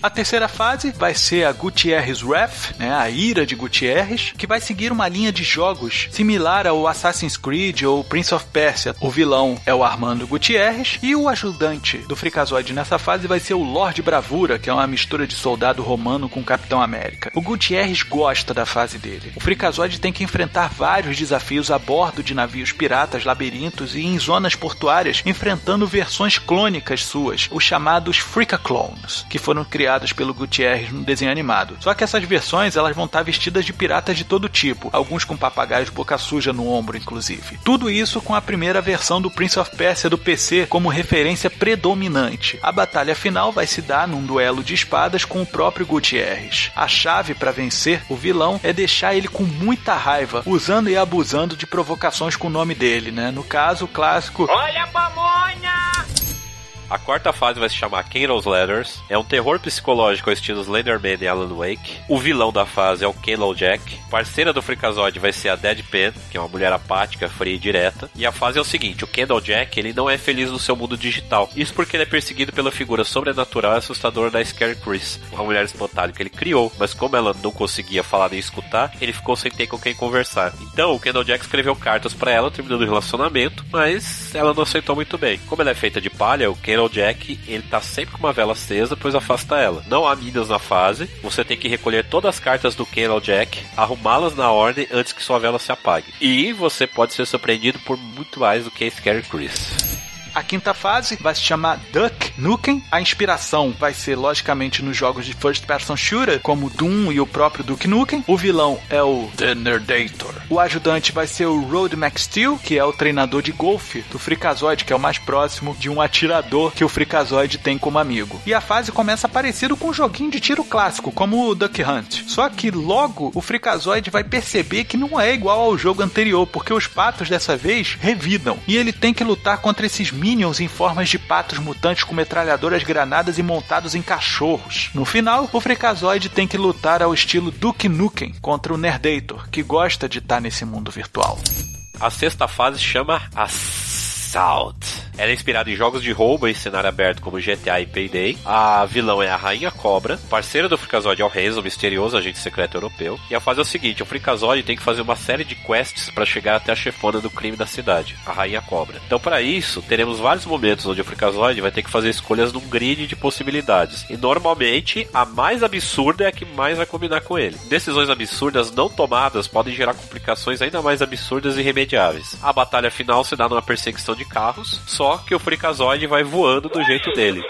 A terceira fase vai ser a Gutierrez Wrath, né, a ira de Gutierrez, que vai seguir uma linha de jogos similar ao Assassin's Creed ou Prince of Persia. O vilão é o Armando Gutierrez e o ajudante do Freakazoid nessa fase vai ser o Lorde Bravura, que é uma mistura de soldado romano com Capitão América. O Gutierrez gosta da fase dele. O Freakazoid tem que enfrentar vários desafios a bordo de navios piratas, labirintos e em zonas portuárias, enfrentando versões clônicas suas, os chamados Freaka Clones, que foram criados pelo Gutierrez no desenho animado. Só que essas versões elas vão estar vestidas de piratas de todo tipo, alguns com papagaios boca suja no ombro, inclusive. Tudo isso com a primeira versão do Prince of Persia do PC como referência predominante. A batalha final vai se dar num duelo de espadas com o próprio Gutierrez. A chave para vencer o vilão é deixar ele com muita raiva, usando e abusando de provocações com o nome dele, né? No caso, o clássico Olha a pamonha! A quarta fase vai se chamar Candle's Letters. É um terror psicológico ao estilo Slenderman e Alan Wake. O vilão da fase é o Candle Jack. Parceira do Freakazoid vai ser a Deadpan, que é uma mulher apática, fria e direta. E a fase é o seguinte, o Candle Jack, ele não é feliz no seu mundo digital. Isso porque ele é perseguido pela figura sobrenatural e assustadora da Scary Chris, uma mulher espantalha que ele criou. Mas como ela não conseguia falar nem escutar, ele ficou sem ter com quem conversar. Então, o Candle Jack escreveu cartas para ela, terminando o relacionamento, mas ela não aceitou muito bem. Como ela é feita de palha, o Candle Jack, ele tá sempre com uma vela acesa, pois afasta ela. Não há minas na fase, você tem que recolher todas as cartas do Candle Jack, arrumá-las na ordem antes que sua vela se apague. E você pode ser surpreendido por muito mais do que Scary Chris. A quinta fase vai se chamar Duck Nukem. A inspiração vai ser, logicamente, nos jogos de first person shooter, como Doom e o próprio Duke Nukem. O vilão é o The Nerdator. O ajudante vai ser o Road Max Steel, que é o treinador de golfe do Freakazoid, que é o mais próximo de um atirador que o Freakazoid tem como amigo. E a fase começa parecido com um joguinho de tiro clássico, como o Duck Hunt. Só que logo o Freakazoid vai perceber que não é igual ao jogo anterior, porque os patos dessa vez revidam. E ele tem que lutar contra esses minions em formas de patos mutantes com metralhadoras, granadas e montados em cachorros. No final, o Freakazoid tem que lutar ao estilo Duke Nukem contra o Nerdator, que gosta de estar nesse mundo virtual. A sexta fase chama Assault. Ela é inspirada em jogos de roubo em cenário aberto como GTA e Payday. A vilão é a Rainha Cobra. Parceira do Freakazoid é o Reis, o misterioso agente secreto europeu. E a fase é o seguinte: o Freakazoid tem que fazer uma série de quests para chegar até a chefona do crime da cidade, a Rainha Cobra. Então, para isso, teremos vários momentos onde o Freakazoid vai ter que fazer escolhas num grid de possibilidades. E normalmente, a mais absurda é a que mais vai combinar com ele. Decisões absurdas não tomadas podem gerar complicações ainda mais absurdas e irremediáveis. A batalha final se dá numa perseguição de carros, só que o Freakazoid vai voando do jeito dele.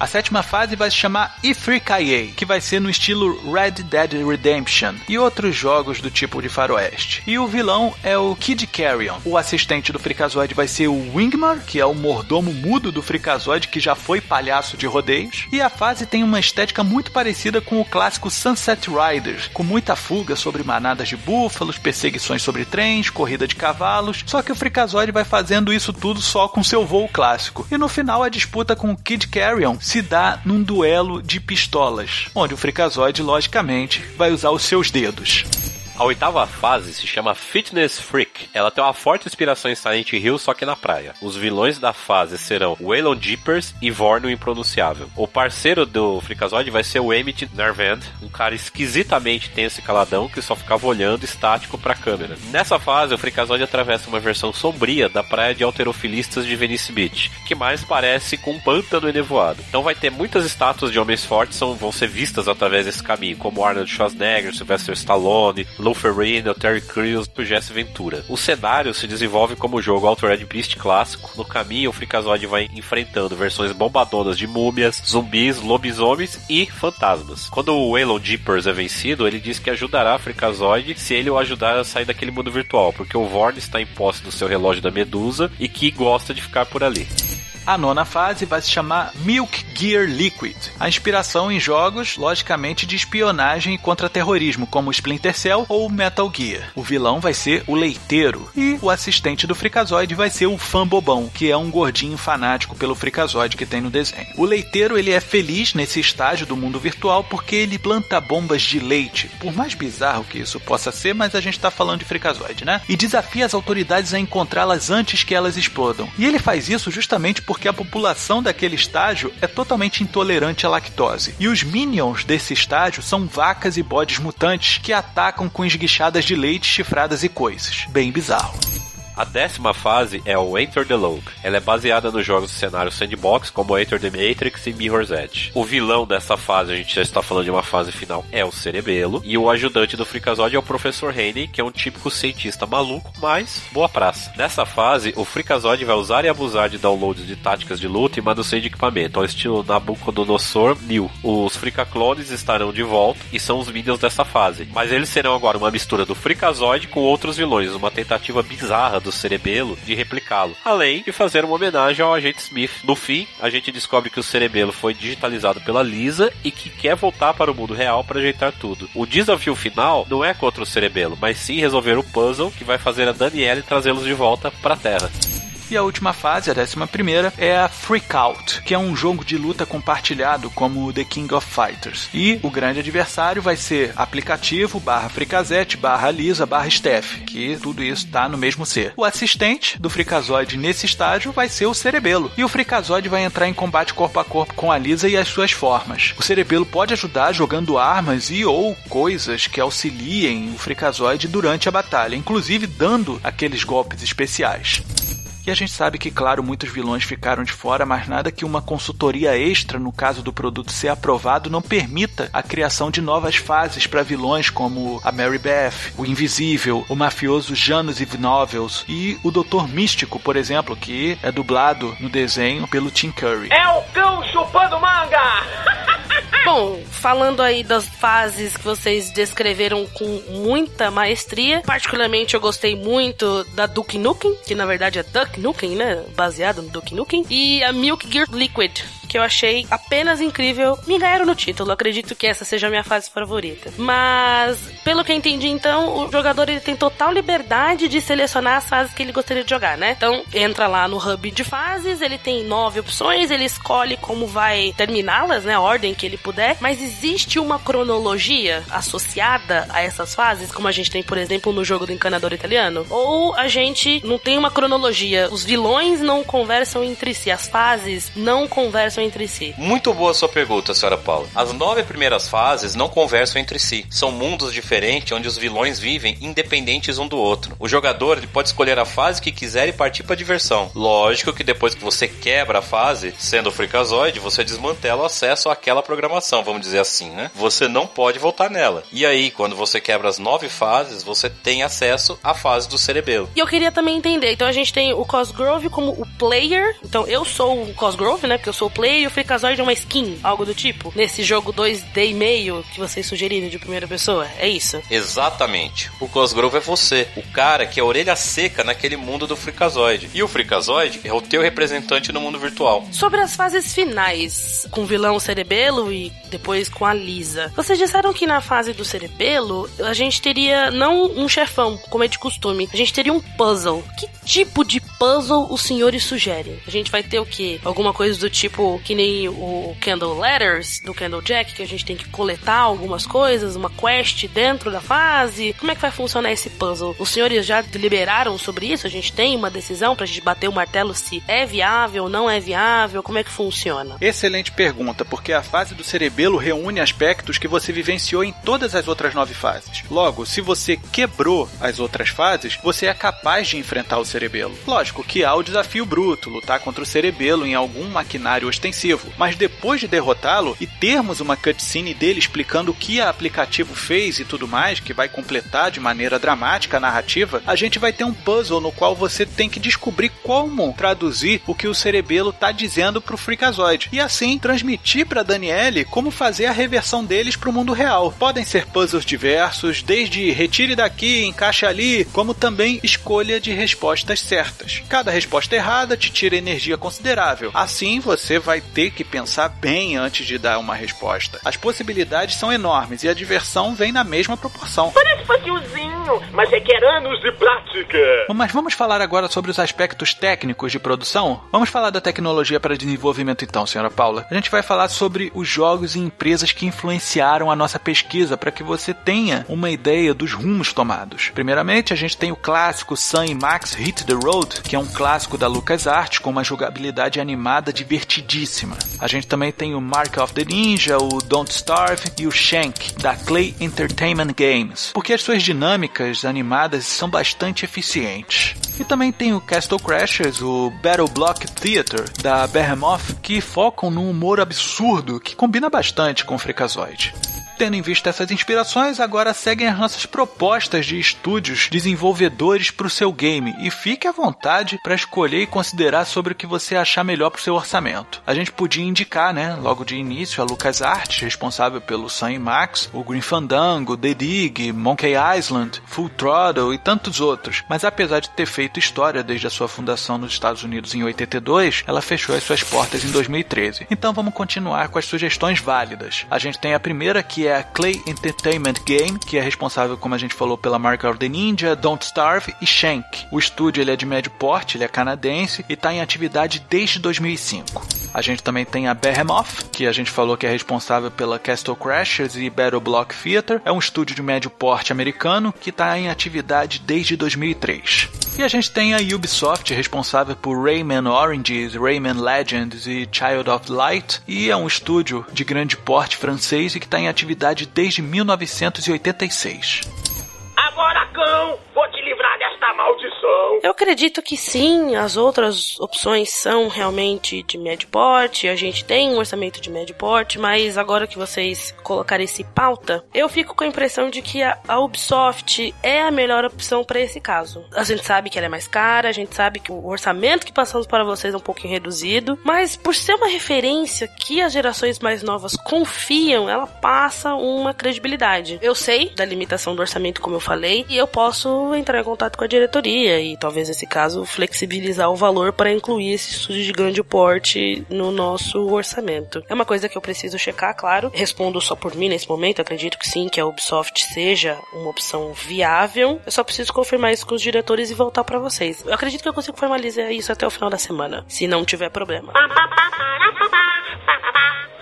A sétima fase vai se chamar Ifrikaye, que vai ser no estilo Red Dead Redemption e outros jogos do tipo de faroeste. E o vilão é o Kid Carrion. O assistente do Freakazoid vai ser o Wingmar, que é o mordomo mudo do Freakazoid que já foi palhaço de rodeios. E a fase tem uma estética muito parecida com o clássico Sunset Riders, com muita fuga sobre manadas de búfalos, perseguições sobre trens, corrida de cavalos. Só que o Freakazoid vai fazendo isso tudo só com seu voo clássico. E no final a disputa com o Kid Carrion se dá num duelo de pistolas, onde o Freakazoid, logicamente, vai usar os seus dedos. A oitava fase se chama Fitness Freak. Ela tem uma forte inspiração em Silent Hill, só que na praia. Os vilões da fase serão Waylon Jeepers e Vorn o Impronunciável. O parceiro do Freakazoid vai ser o Emmett Nervand, um cara esquisitamente tenso e caladão que só ficava olhando estático pra câmera. Nessa fase, o Freakazoid atravessa uma versão sombria da praia de alterofilistas de Venice Beach, que mais parece com um pântano enevoado. Então vai ter muitas estátuas de homens fortes são, vão ser vistas através desse caminho, como Arnold Schwarzenegger, Sylvester Stallone, Lou Ferrigno, Terry Crews e o Jesse Ventura. O cenário se desenvolve como o jogo Altered Beast clássico. No caminho, o Freakazoid vai enfrentando versões bombadonas de múmias, zumbis, lobisomens e fantasmas. Quando o Waylon Jeepers é vencido, ele diz que ajudará a Freakazoid se ele o ajudar a sair daquele mundo virtual, porque o Vorn está em posse do seu relógio da Medusa e que gosta de ficar por ali. A nona fase vai se chamar Milk Gear Liquid. A inspiração em jogos, logicamente, de espionagem e contra-terrorismo, como Splinter Cell ou Metal Gear. O vilão vai ser o leiteiro e o assistente do Freakazoid vai ser o fã bobão, que é um gordinho fanático pelo Freakazoid que tem no desenho. O leiteiro ele é feliz nesse estágio do mundo virtual porque ele planta bombas de leite. Por mais bizarro que isso possa ser, mas a gente está falando de Freakazoid, né? E desafia as autoridades a encontrá-las antes que elas explodam. E ele faz isso justamente porque a população daquele estágio é totalmente intolerante à lactose. E os minions desse estágio são vacas e bodes mutantes que atacam com esguichadas de leite, chifradas e coices. Bem bizarro. A décima fase é o Enter the Loop. Ela é baseada nos jogos do cenário sandbox, como Enter the Matrix e Mirror's Edge. O vilão dessa fase, a gente já está falando de uma fase final, é o Cerebelo. E o ajudante do Freakazoid é o Professor Haney, que é um típico cientista maluco, mas boa praça. Nessa fase, o Freakazoid vai usar e abusar de downloads de táticas de luta e manuseio de equipamento, ao estilo Nabucodonosor New. Os Freakaclones estarão de volta e são os minions dessa fase. Mas eles serão agora uma mistura do Freakazoid com outros vilões, uma tentativa bizarra do Cerebelo de replicá-lo, além de fazer uma homenagem ao agente Smith. No fim, a gente descobre que o Cerebelo foi digitalizado pela Lisa e que quer voltar para o mundo real para ajeitar tudo. O desafio final não é contra o Cerebelo, mas sim resolver o puzzle que vai fazer a Danielle trazê-los de volta para a Terra. E a última fase, a décima primeira, é a Freak Out, que é um jogo de luta compartilhado como The King of Fighters. E o grande adversário vai ser aplicativo barra Fricazette barra Lisa barra Steph, que tudo isso tá no mesmo ser. O assistente do Frikazoid nesse estágio vai ser o Cerebelo. E o Frikazoid vai entrar em combate corpo a corpo com a Lisa e as suas formas. O Cerebelo pode ajudar jogando armas e ou coisas que auxiliem o Frikazoid durante a batalha, inclusive dando aqueles golpes especiais. E a gente sabe que, claro, muitos vilões ficaram de fora, mas nada que uma consultoria extra, no caso do produto ser aprovado, não permita a criação de novas fases para vilões como a Mary Beth, o Invisível, o mafioso Janus Novels e o Doutor Místico, por exemplo, que é dublado no desenho pelo Tim Curry. É o cão chupando manga! Bom, falando aí das fases que vocês descreveram com muita maestria, particularmente eu gostei muito da Duke Nukem, que na verdade é Duck Nukem, né? Baseado no Duke Nukem, e a Milk Gear Liquid, que eu achei apenas incrível. Me ganharam no título, acredito que essa seja a minha fase favorita. Mas, pelo que eu entendi, então, o jogador ele tem total liberdade de selecionar as fases que ele gostaria de jogar, né? Então, entra lá no hub de fases, ele tem nove opções, ele escolhe como vai terminá-las, né? A ordem que ele puder, mas existe uma cronologia associada a essas fases, como a gente tem, por exemplo, no jogo do encanador italiano? Ou a gente não tem uma cronologia, os vilões não conversam entre si, as fases não conversam entre si? Muito boa sua pergunta, senhora Paula. As nove primeiras fases não conversam entre si. São mundos diferentes onde os vilões vivem independentes um do outro. O jogador ele pode escolher a fase que quiser e partir para diversão. Lógico que depois que você quebra a fase, sendo Freakazoid, você desmantela o acesso àquela programação, vamos dizer assim, né? Você não pode voltar nela. E aí, quando você quebra as nove fases, você tem acesso à fase do cerebelo. E eu queria também entender, então a gente tem o Cosgrove como o player, então eu sou o Cosgrove, né, porque eu sou o player e o Freakazoid é uma skin, algo do tipo, nesse jogo 2D e meio que vocês sugeriram de primeira pessoa, é isso? Exatamente. O Cosgrove é você, o cara que é a orelha seca naquele mundo do Freakazoid. E o Freakazoid é o teu representante no mundo virtual. Sobre as fases finais, com o vilão Cerebelo e depois com a Lisa. Vocês disseram que na fase do Cerebelo a gente teria não um chefão, como é de costume, a gente teria um puzzle. Que tipo de puzzle os senhores sugerem? A gente vai ter o quê? Alguma coisa do tipo que nem o Candle Letters do Candle Jack, que a gente tem que coletar algumas coisas, uma quest dentro da fase? Como é que vai funcionar esse puzzle? Os senhores já deliberaram sobre isso? A gente tem uma decisão pra gente bater o martelo se é viável não é viável? Como é que funciona? Excelente pergunta, porque a fase do cerebelo reúne aspectos que você vivenciou em todas as outras nove fases. Logo, se você quebrou as outras fases, você é capaz de enfrentar o cerebelo. Lógico que há o desafio bruto, lutar contra o cerebelo em algum maquinário ostensivo. Mas depois de derrotá-lo e termos uma cutscene dele explicando o que a aplicativo fez e tudo mais, que vai completar de maneira dramática a narrativa, a gente vai ter um puzzle no qual você tem que descobrir como traduzir o que o cerebelo tá dizendo pro Freakazoid. E assim transmitir para Daniele como fazer a reversão deles pro mundo real. Podem ser puzzles diversos, desde retire daqui, encaixe ali, como também escolha de respostas certas. Cada resposta errada te tira energia considerável. Assim você vai ter que pensar bem antes de dar uma resposta. As possibilidades são enormes e a diversão vem na mesma proporção. Parece facilzinho, mas requer anos de prática. Mas vamos falar agora sobre os aspectos técnicos de produção? Vamos falar da tecnologia para desenvolvimento então, senhora Paula. A gente vai falar sobre os jogos e empresas que influenciaram a nossa pesquisa para que você tenha uma ideia dos rumos tomados. Primeiramente, a gente tem o clássico Sun e Max Hit the Road, que é um clássico da LucasArts com uma jogabilidade animada divertidíssima. A gente também tem o Mark of the Ninja, o Don't Starve e o Shank, da Clay Entertainment Games, porque as suas dinâmicas animadas são bastante eficientes. E também tem o Castle Crashers, o Battle Block Theater, da Behemoth, que focam num humor absurdo que combina bastante com o Freakazoid. Tendo em vista essas inspirações, agora seguem as nossas propostas de estúdios desenvolvedores para o seu game e fique à vontade para escolher e considerar sobre o que você achar melhor para o seu orçamento. A gente podia indicar, né, logo de início, a LucasArts, responsável pelo Sun Max, o Green Fandango, The Dig, Monkey Island, Full Throttle e tantos outros. Mas apesar de ter feito história desde a sua fundação nos Estados Unidos em 82, ela fechou as suas portas em 2013. Então vamos continuar com as sugestões válidas. A gente tem a primeira que é a Clay Entertainment Game, que é responsável, como a gente falou, pela Mark of the Ninja, Don't Starve e Shank. O estúdio ele é de médio porte, ele é canadense e está em atividade desde 2005. A gente também tem a Behemoth, que a gente falou que é responsável pela Castle Crashers e Battle Block Theater. É um estúdio de médio porte americano que está em atividade desde 2003. E a gente tem a Ubisoft, responsável por Rayman Oranges, Rayman Legends e Child of Light, e é um estúdio de grande porte francês e que está em atividade desde 1986. Agora, cão, vou te desta maldição. Eu acredito que sim, as outras opções são realmente de médio porte, a gente tem um orçamento de médio porte, mas agora que vocês colocarem esse pauta, eu fico com a impressão de que a, Ubisoft é a melhor opção para esse caso. A gente sabe que ela é mais cara, a gente sabe que o orçamento que passamos para vocês é um pouquinho reduzido, mas por ser uma referência que as gerações mais novas confiam, ela passa uma credibilidade. Eu sei da limitação do orçamento, como eu falei, e eu posso entrar em contato com a diretoria e talvez nesse caso flexibilizar o valor para incluir esse estúdio de grande porte no nosso orçamento. É uma coisa que eu preciso checar, claro. Respondo só por mim nesse momento, acredito que sim, que a Ubisoft seja uma opção viável. Eu só preciso confirmar isso com os diretores e voltar para vocês. Eu acredito que eu consigo formalizar isso até o final da semana, se não tiver problema.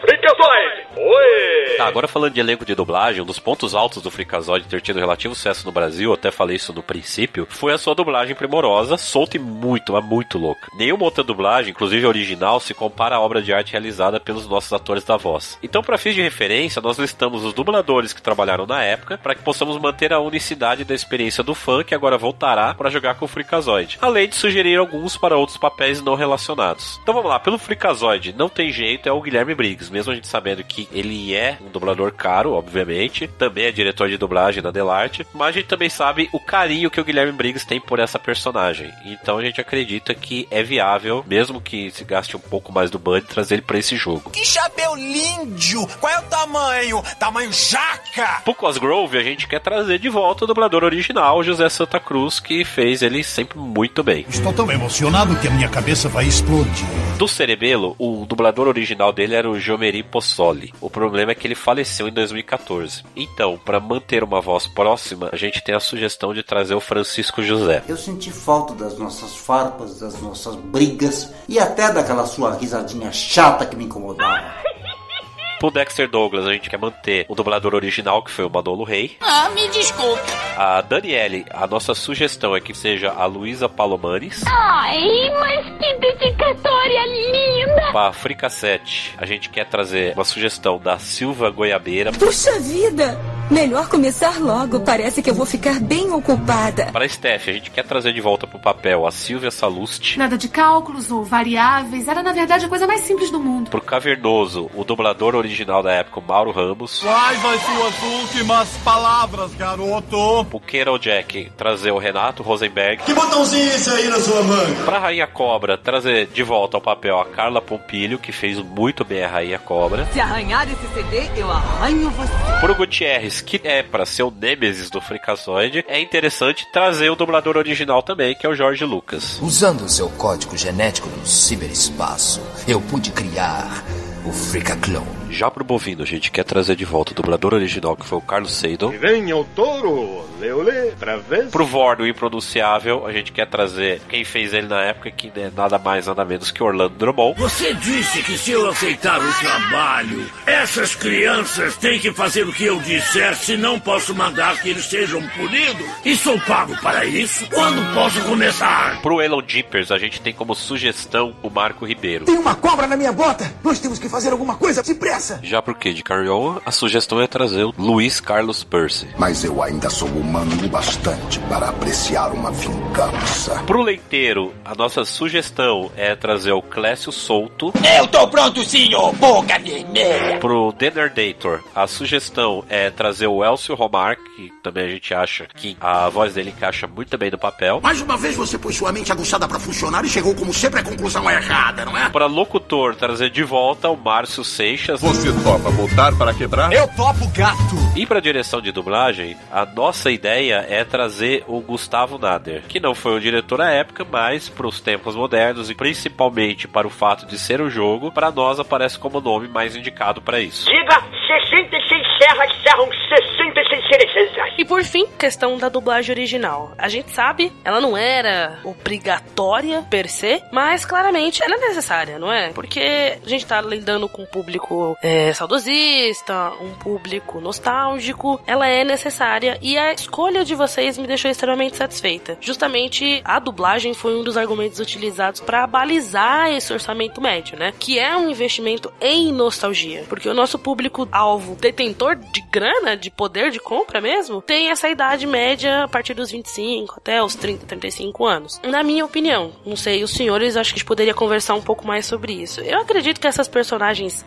Freakazoid! Oi! Tá, agora falando de elenco de dublagem, um dos pontos altos do Freakazoid ter tido relativo sucesso no Brasil, até falei isso no princípio, foi a sua dublagem primorosa, solta e muito, mas muito louca. Nenhuma outra dublagem, inclusive a original, se compara à obra de arte realizada pelos nossos atores da voz. Então, para fins de referência, nós listamos os dubladores que trabalharam na época, para que possamos manter a unicidade da experiência do fã que agora voltará para jogar com o Freakazoid, além de sugerir alguns para outros papéis não relacionados. Então vamos lá, pelo Freakazoid, não tem jeito, é o Guilherme Briggs, mesmo a gente sabendo que ele é um dublador caro, obviamente, também é diretor de dublagem da Delarte, mas a gente também sabe o carinho que o Guilherme Briggs tem por essa personagem. Então a gente acredita que é viável, mesmo que se gaste um pouco mais do budget, trazer ele para esse jogo. Que chapéu lindo! Qual é o tamanho? Tamanho jaca! Pro Cosgrove, a gente quer trazer de volta o dublador original, José Santa Cruz, que fez ele sempre muito bem. Estou tão emocionado que a minha cabeça vai explodir. Do Cerebelo, o dublador original dele era o Jomeri Possoli. O problema é que ele faleceu em 2014. Então, para manter uma voz próxima, a gente tem a sugestão de trazer o Francisco José. Eu senti falta das nossas farpas, das nossas brigas e até daquela sua risadinha chata que me incomodava. Pro Dexter Douglas, a gente quer manter o dublador original, que foi o Manolo Rey. Ah, me desculpe. A Daniele, a nossa sugestão é que seja a Luísa Palomares. Ai, mas que dedicatória linda! Pra Fricassete, a gente quer trazer uma sugestão da Silva Goiabeira. Puxa vida! Melhor começar logo. Parece que eu vou ficar bem ocupada. Para Steph, a gente quer trazer de volta pro papel a Silvia Salust. Nada de cálculos ou variáveis. Era, na verdade, a coisa mais simples do mundo. Pro Cavernoso, o dublador original da época, o Mauro Ramos. Quais as suas últimas palavras, garoto? Pro Carol Jack, trazer o Renato Rosenberg. Que botãozinho é esse aí na sua manga? Pra Rainha Cobra, trazer de volta ao papel a Carla Pompilho, que fez muito bem a Rainha Cobra. Se arranhar esse CD, eu arranho você. Pro Gutierrez, que é pra ser o Nemesis do Freakazoid, é interessante trazer o dublador original também, que é o Jorge Lucas. Usando o seu código genético do ciberespaço, eu pude criar o Freakaclone. Já pro bovino, a gente quer trazer de volta o dublador original, que foi o Carlos Seidel. E venha o touro, leolê, pra ver. Pro Vorno Impronunciável, a gente quer trazer quem fez ele na época, que é nada mais, nada menos que Orlando Drummond. Você disse que se eu aceitar o trabalho, essas crianças têm que fazer o que eu disser, senão posso mandar que eles sejam punidos. E sou pago para isso? Quando posso começar? Pro Elon Jeepers, a gente tem como sugestão o Marco Ribeiro. Tem uma cobra na minha bota! Nós temos que fazer alguma coisa depressa! Já pro Kid Carriola, a sugestão é trazer o Luiz Carlos Percy. Mas eu ainda sou humano o bastante para apreciar uma vingança. Pro leiteiro, a nossa sugestão é trazer o Clécio Souto. Eu tô pronto sim, ô boca vermelha! Pro Denerdator, a sugestão é trazer o Elcio Romar, que também a gente acha que a voz dele encaixa muito bem no papel. Mais uma vez você pôs sua mente aguçada para funcionar e chegou como sempre à conclusão errada, não é? Para locutor, trazer de volta o Márcio Seixas. Você topa voltar para quebrar? Eu topo gato! E para direção de dublagem, a nossa ideia é trazer o Gustavo Nader, que não foi o diretor à época, mas para os tempos modernos e principalmente para o fato de ser o jogo, para nós aparece como o nome mais indicado para isso. Diga 66 serras serram 66 cerejas. E por fim, questão da dublagem original. A gente sabe, ela não era obrigatória per se, mas claramente ela é necessária, não é? Porque a gente tá lidando com um público é, saudosista, um público nostálgico, ela é necessária e a escolha de vocês me deixou extremamente satisfeita. Justamente a dublagem foi um dos argumentos utilizados para balizar esse orçamento médio, né? Que é um investimento em nostalgia, porque o nosso público alvo, detentor de grana, de poder de compra mesmo, tem essa idade média a partir dos 25 até os 30, 35 anos. Na minha opinião, não sei, os senhores acho que poderia conversar um pouco mais sobre isso. Eu acredito que essas personagens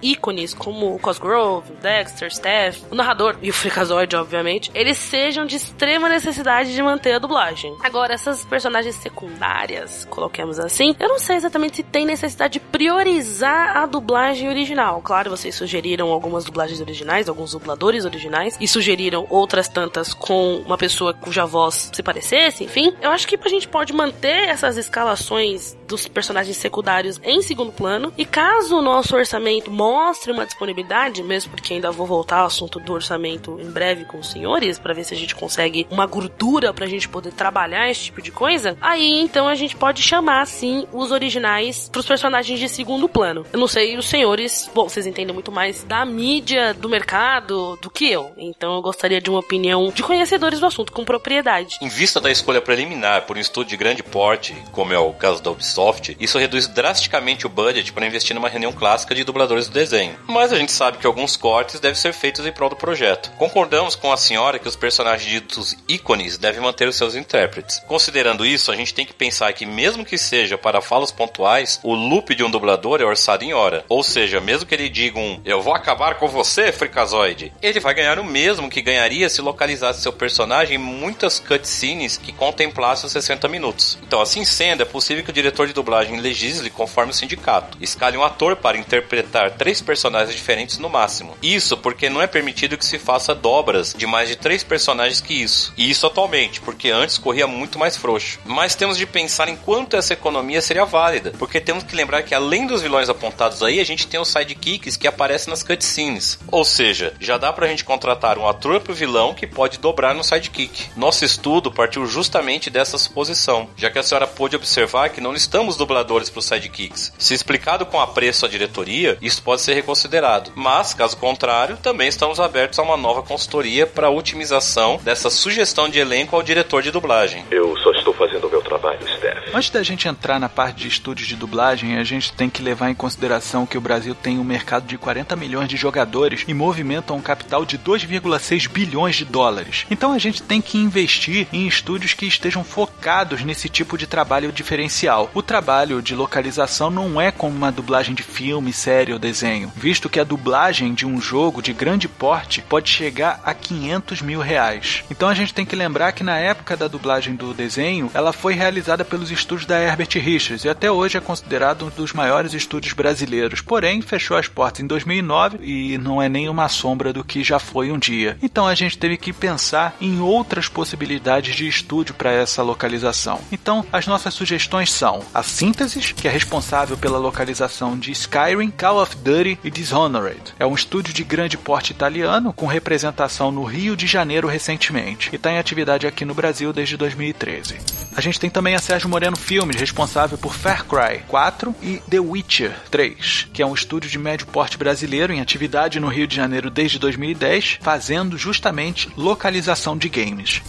ícones, como o Cosgrove, Dexter, Steph, o narrador e o Freakazoid, obviamente, eles sejam de extrema necessidade de manter a dublagem. Agora, essas personagens secundárias, coloquemos assim, eu não sei exatamente se tem necessidade de priorizar a dublagem original. Claro, vocês sugeriram algumas dublagens originais, alguns dubladores originais, e sugeriram outras tantas com uma pessoa cuja voz se parecesse, enfim. Eu acho que a gente pode manter essas escalações dos personagens secundários em segundo plano, e caso o nosso orçamento mostre uma disponibilidade, mesmo porque ainda vou voltar ao assunto do orçamento em breve com os senhores, para ver se a gente consegue uma gordura pra gente poder trabalhar esse tipo de coisa, aí então a gente pode chamar sim os originais pros personagens de segundo plano. Eu não sei, os senhores, bom, vocês entendem muito mais da mídia, do mercado, do que eu. Então eu gostaria de uma opinião de conhecedores do assunto com propriedade. Em vista da escolha preliminar por um estúdio de grande porte, como é o caso da Ubisoft, isso reduz drasticamente o budget para investir numa reunião clássica de dubladores do desenho. Mas a gente sabe que alguns cortes devem ser feitos em prol do projeto. Concordamos com a senhora que os personagens ditos ícones devem manter os seus intérpretes. Considerando isso, a gente tem que pensar que, mesmo que seja para falas pontuais, o loop de um dublador é orçado em hora. Ou seja, mesmo que ele diga um eu vou acabar com você, Freakazoid, ele vai ganhar o mesmo que ganharia se localizasse seu personagem em muitas cutscenes que contemplassem os 60 minutos. Então, assim sendo, é possível que o diretor de dublagem legisle conforme o sindicato. Escale um ator para interpretar três personagens diferentes no máximo. Isso porque não é permitido que se faça dobras de mais de três personagens que isso. E isso atualmente, porque antes corria muito mais frouxo. Mas temos de pensar em quanto essa economia seria válida, porque temos que lembrar que além dos vilões apontados aí, a gente tem os sidekicks que aparecem nas cutscenes. Ou seja, já dá pra gente contratar um ator pro vilão que pode dobrar no sidekick. Nosso estudo partiu justamente dessa suposição, já que a senhora pôde observar que não listamos dubladores para os sidekicks. Se explicado com apreço à diretoria, isso pode ser reconsiderado. Mas, caso contrário, também estamos abertos a uma nova consultoria para otimização dessa sugestão de elenco ao diretor de dublagem. Eu só estou fazendo o meu trabalho. Steph. Antes da gente entrar na parte de estúdios de dublagem, a gente tem que levar em consideração que o Brasil tem um mercado de 40 milhões de jogadores e movimenta um capital de 2,6 bilhões de dólares. Então a gente tem que investir em estúdios que estejam focados nesse tipo de trabalho diferencial. O trabalho de localização não é como uma dublagem de filme, série ou desenho, visto que a dublagem de um jogo de grande porte pode chegar a 500 mil reais. Então a gente tem que lembrar que na época da dublagem do desenho, ela foi realizada pelos estúdios da Herbert Richards e até hoje é considerado um dos maiores estúdios brasileiros. Porém, fechou as portas em 2009 e não é nem uma sombra do que já foi um dia. Então a gente teve que pensar em outras possibilidades de estúdio para essa localização. Então, as nossas sugestões são a Synthesis, que é responsável pela localização de Skyrim, Call of Duty e Dishonored. É um estúdio de grande porte italiano com representação no Rio de Janeiro recentemente e está em atividade aqui no Brasil desde 2013. A gente tem também a Sérgio Moreno Filmes, responsável por Far Cry 4 e The Witcher 3, que é um estúdio de médio porte brasileiro em atividade no Rio de Janeiro desde 2010, fazendo justamente localização de games.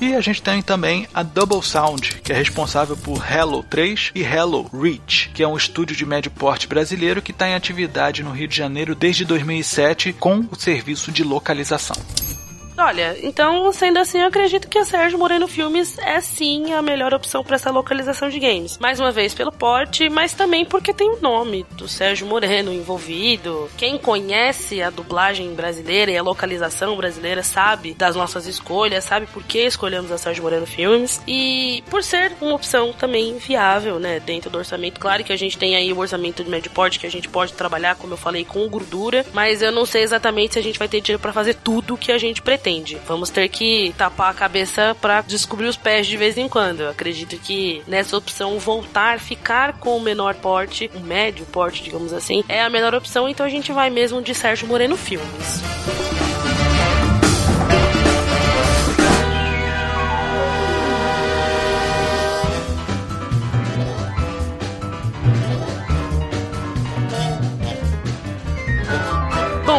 E a gente tem também a Double Sound, que é responsável por Hello 3 e Hello Reach, que é um estúdio de médio porte brasileiro que está em atividade no Rio de Janeiro desde 2007 com o serviço de localização. Olha, então, sendo assim, eu acredito que a Sérgio Moreno Filmes é sim a melhor opção para essa localização de games. Mais uma vez pelo porte, mas também porque tem o nome do Sérgio Moreno envolvido. Quem conhece a dublagem brasileira e a localização brasileira sabe das nossas escolhas, sabe por que escolhemos a Sérgio Moreno Filmes e por ser uma opção também viável, né, dentro do orçamento. Claro que a gente tem aí o orçamento de médio porte que a gente pode trabalhar, como eu falei, com gordura, mas eu não sei exatamente se a gente vai ter dinheiro para fazer tudo que a gente pretende entende. Vamos ter que tapar a cabeça para descobrir os pés de vez em quando. Eu acredito que nessa opção voltar, ficar com o menor porte, o médio porte, digamos assim, é a melhor opção. Então a gente vai mesmo de Sérgio Moreno Filmes.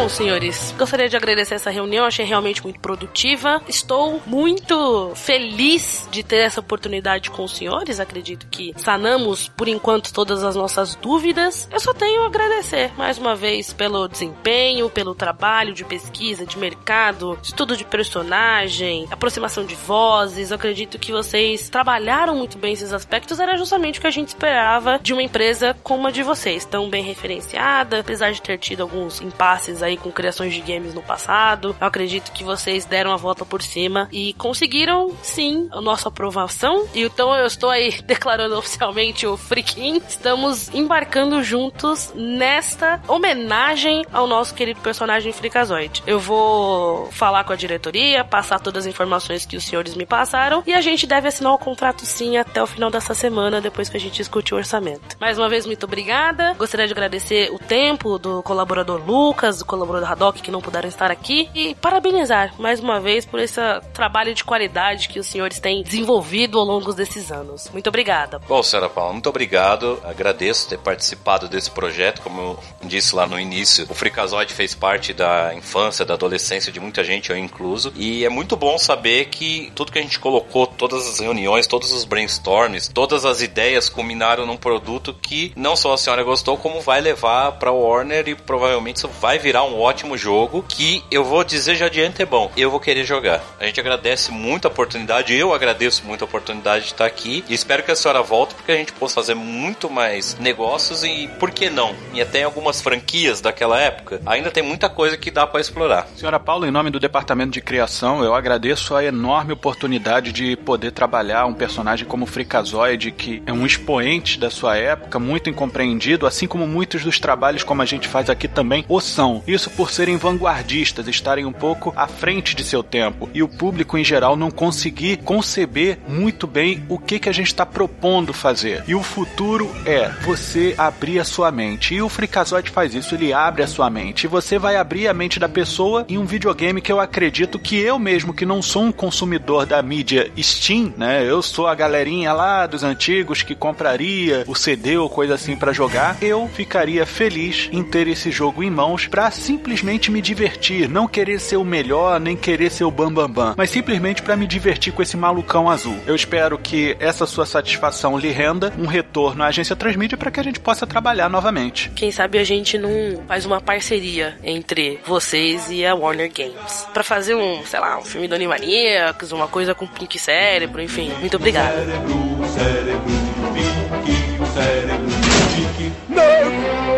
Bom, senhores, gostaria de agradecer essa reunião, achei realmente muito produtiva. Estou muito feliz de ter essa oportunidade com os senhores. Acredito que sanamos, por enquanto, todas as nossas dúvidas. Eu só tenho a agradecer mais uma vez pelo desempenho, pelo trabalho de pesquisa, de mercado, estudo de personagem, aproximação de vozes. Eu acredito que vocês trabalharam muito bem esses aspectos. Era justamente o que a gente esperava de uma empresa como a de vocês, tão bem referenciada, apesar de ter tido alguns impasses aí com criações de games no passado. Eu acredito que vocês deram a volta por cima e conseguiram sim a nossa aprovação. E então eu estou aí declarando oficialmente o Freakin. Estamos embarcando juntos nesta homenagem ao nosso querido personagem Freakazoid. Eu vou falar com a diretoria, passar todas as informações que os senhores me passaram e a gente deve assinar o contrato sim até o final dessa semana, depois que a gente discutir o orçamento. Mais uma vez, muito obrigada. Gostaria de agradecer o tempo do colaborador Lucas, do colaborador Haddock que não puderam estar aqui e parabenizar mais uma vez por esse trabalho de qualidade que os senhores têm desenvolvido ao longo desses anos. Muito obrigada. Bom, senhora Paula, muito obrigado. Agradeço ter participado desse projeto. Como eu disse lá no início, o Fricazoide fez parte da infância, da adolescência de muita gente, eu incluso. E é muito bom saber que tudo que a gente colocou, todas as reuniões, todos os brainstorms, todas as ideias culminaram num produto que não só a senhora gostou, como vai levar para Warner e provavelmente isso vai virar um ótimo jogo que eu vou dizer já de antemão, eu vou querer jogar. A gente agradece muito a oportunidade, eu agradeço muito a oportunidade de estar aqui e espero que a senhora volte porque a gente possa fazer muito mais negócios e por que não? E até algumas franquias daquela época, ainda tem muita coisa que dá para explorar. Senhora Paula, em nome do Departamento de Criação, eu agradeço a enorme oportunidade de poder trabalhar um personagem como Freakazoid, que é um expoente da sua época, muito incompreendido, assim como muitos dos trabalhos como a gente faz aqui também o são. Isso por serem vanguardistas, estarem um pouco à frente de seu tempo e o público em geral não conseguir conceber muito bem o que, que a gente está propondo fazer. E o futuro é você abrir a sua mente. E o Freakazoid faz isso, ele abre a sua mente. E você vai abrir a mente da pessoa em um videogame que eu acredito que eu mesmo, que não sou um consumidor da mídia Steam, né? Eu sou a galerinha lá dos antigos que compraria o CD ou coisa assim para jogar. Eu ficaria feliz em ter esse jogo em mãos para simplesmente me divertir, não querer ser o melhor, nem querer ser o bambambam, bam, bam, mas simplesmente para me divertir com esse malucão azul. Eu espero que essa sua satisfação lhe renda um retorno à agência Transmídia para que a gente possa trabalhar novamente. Quem sabe a gente não faz uma parceria entre vocês e a Warner Games para fazer um, sei lá, um filme do Animaniacs, uma coisa com Pink Cérebro, enfim. Muito obrigado. Cérebro, cérebro, Pink, cérebro, Pink. Não!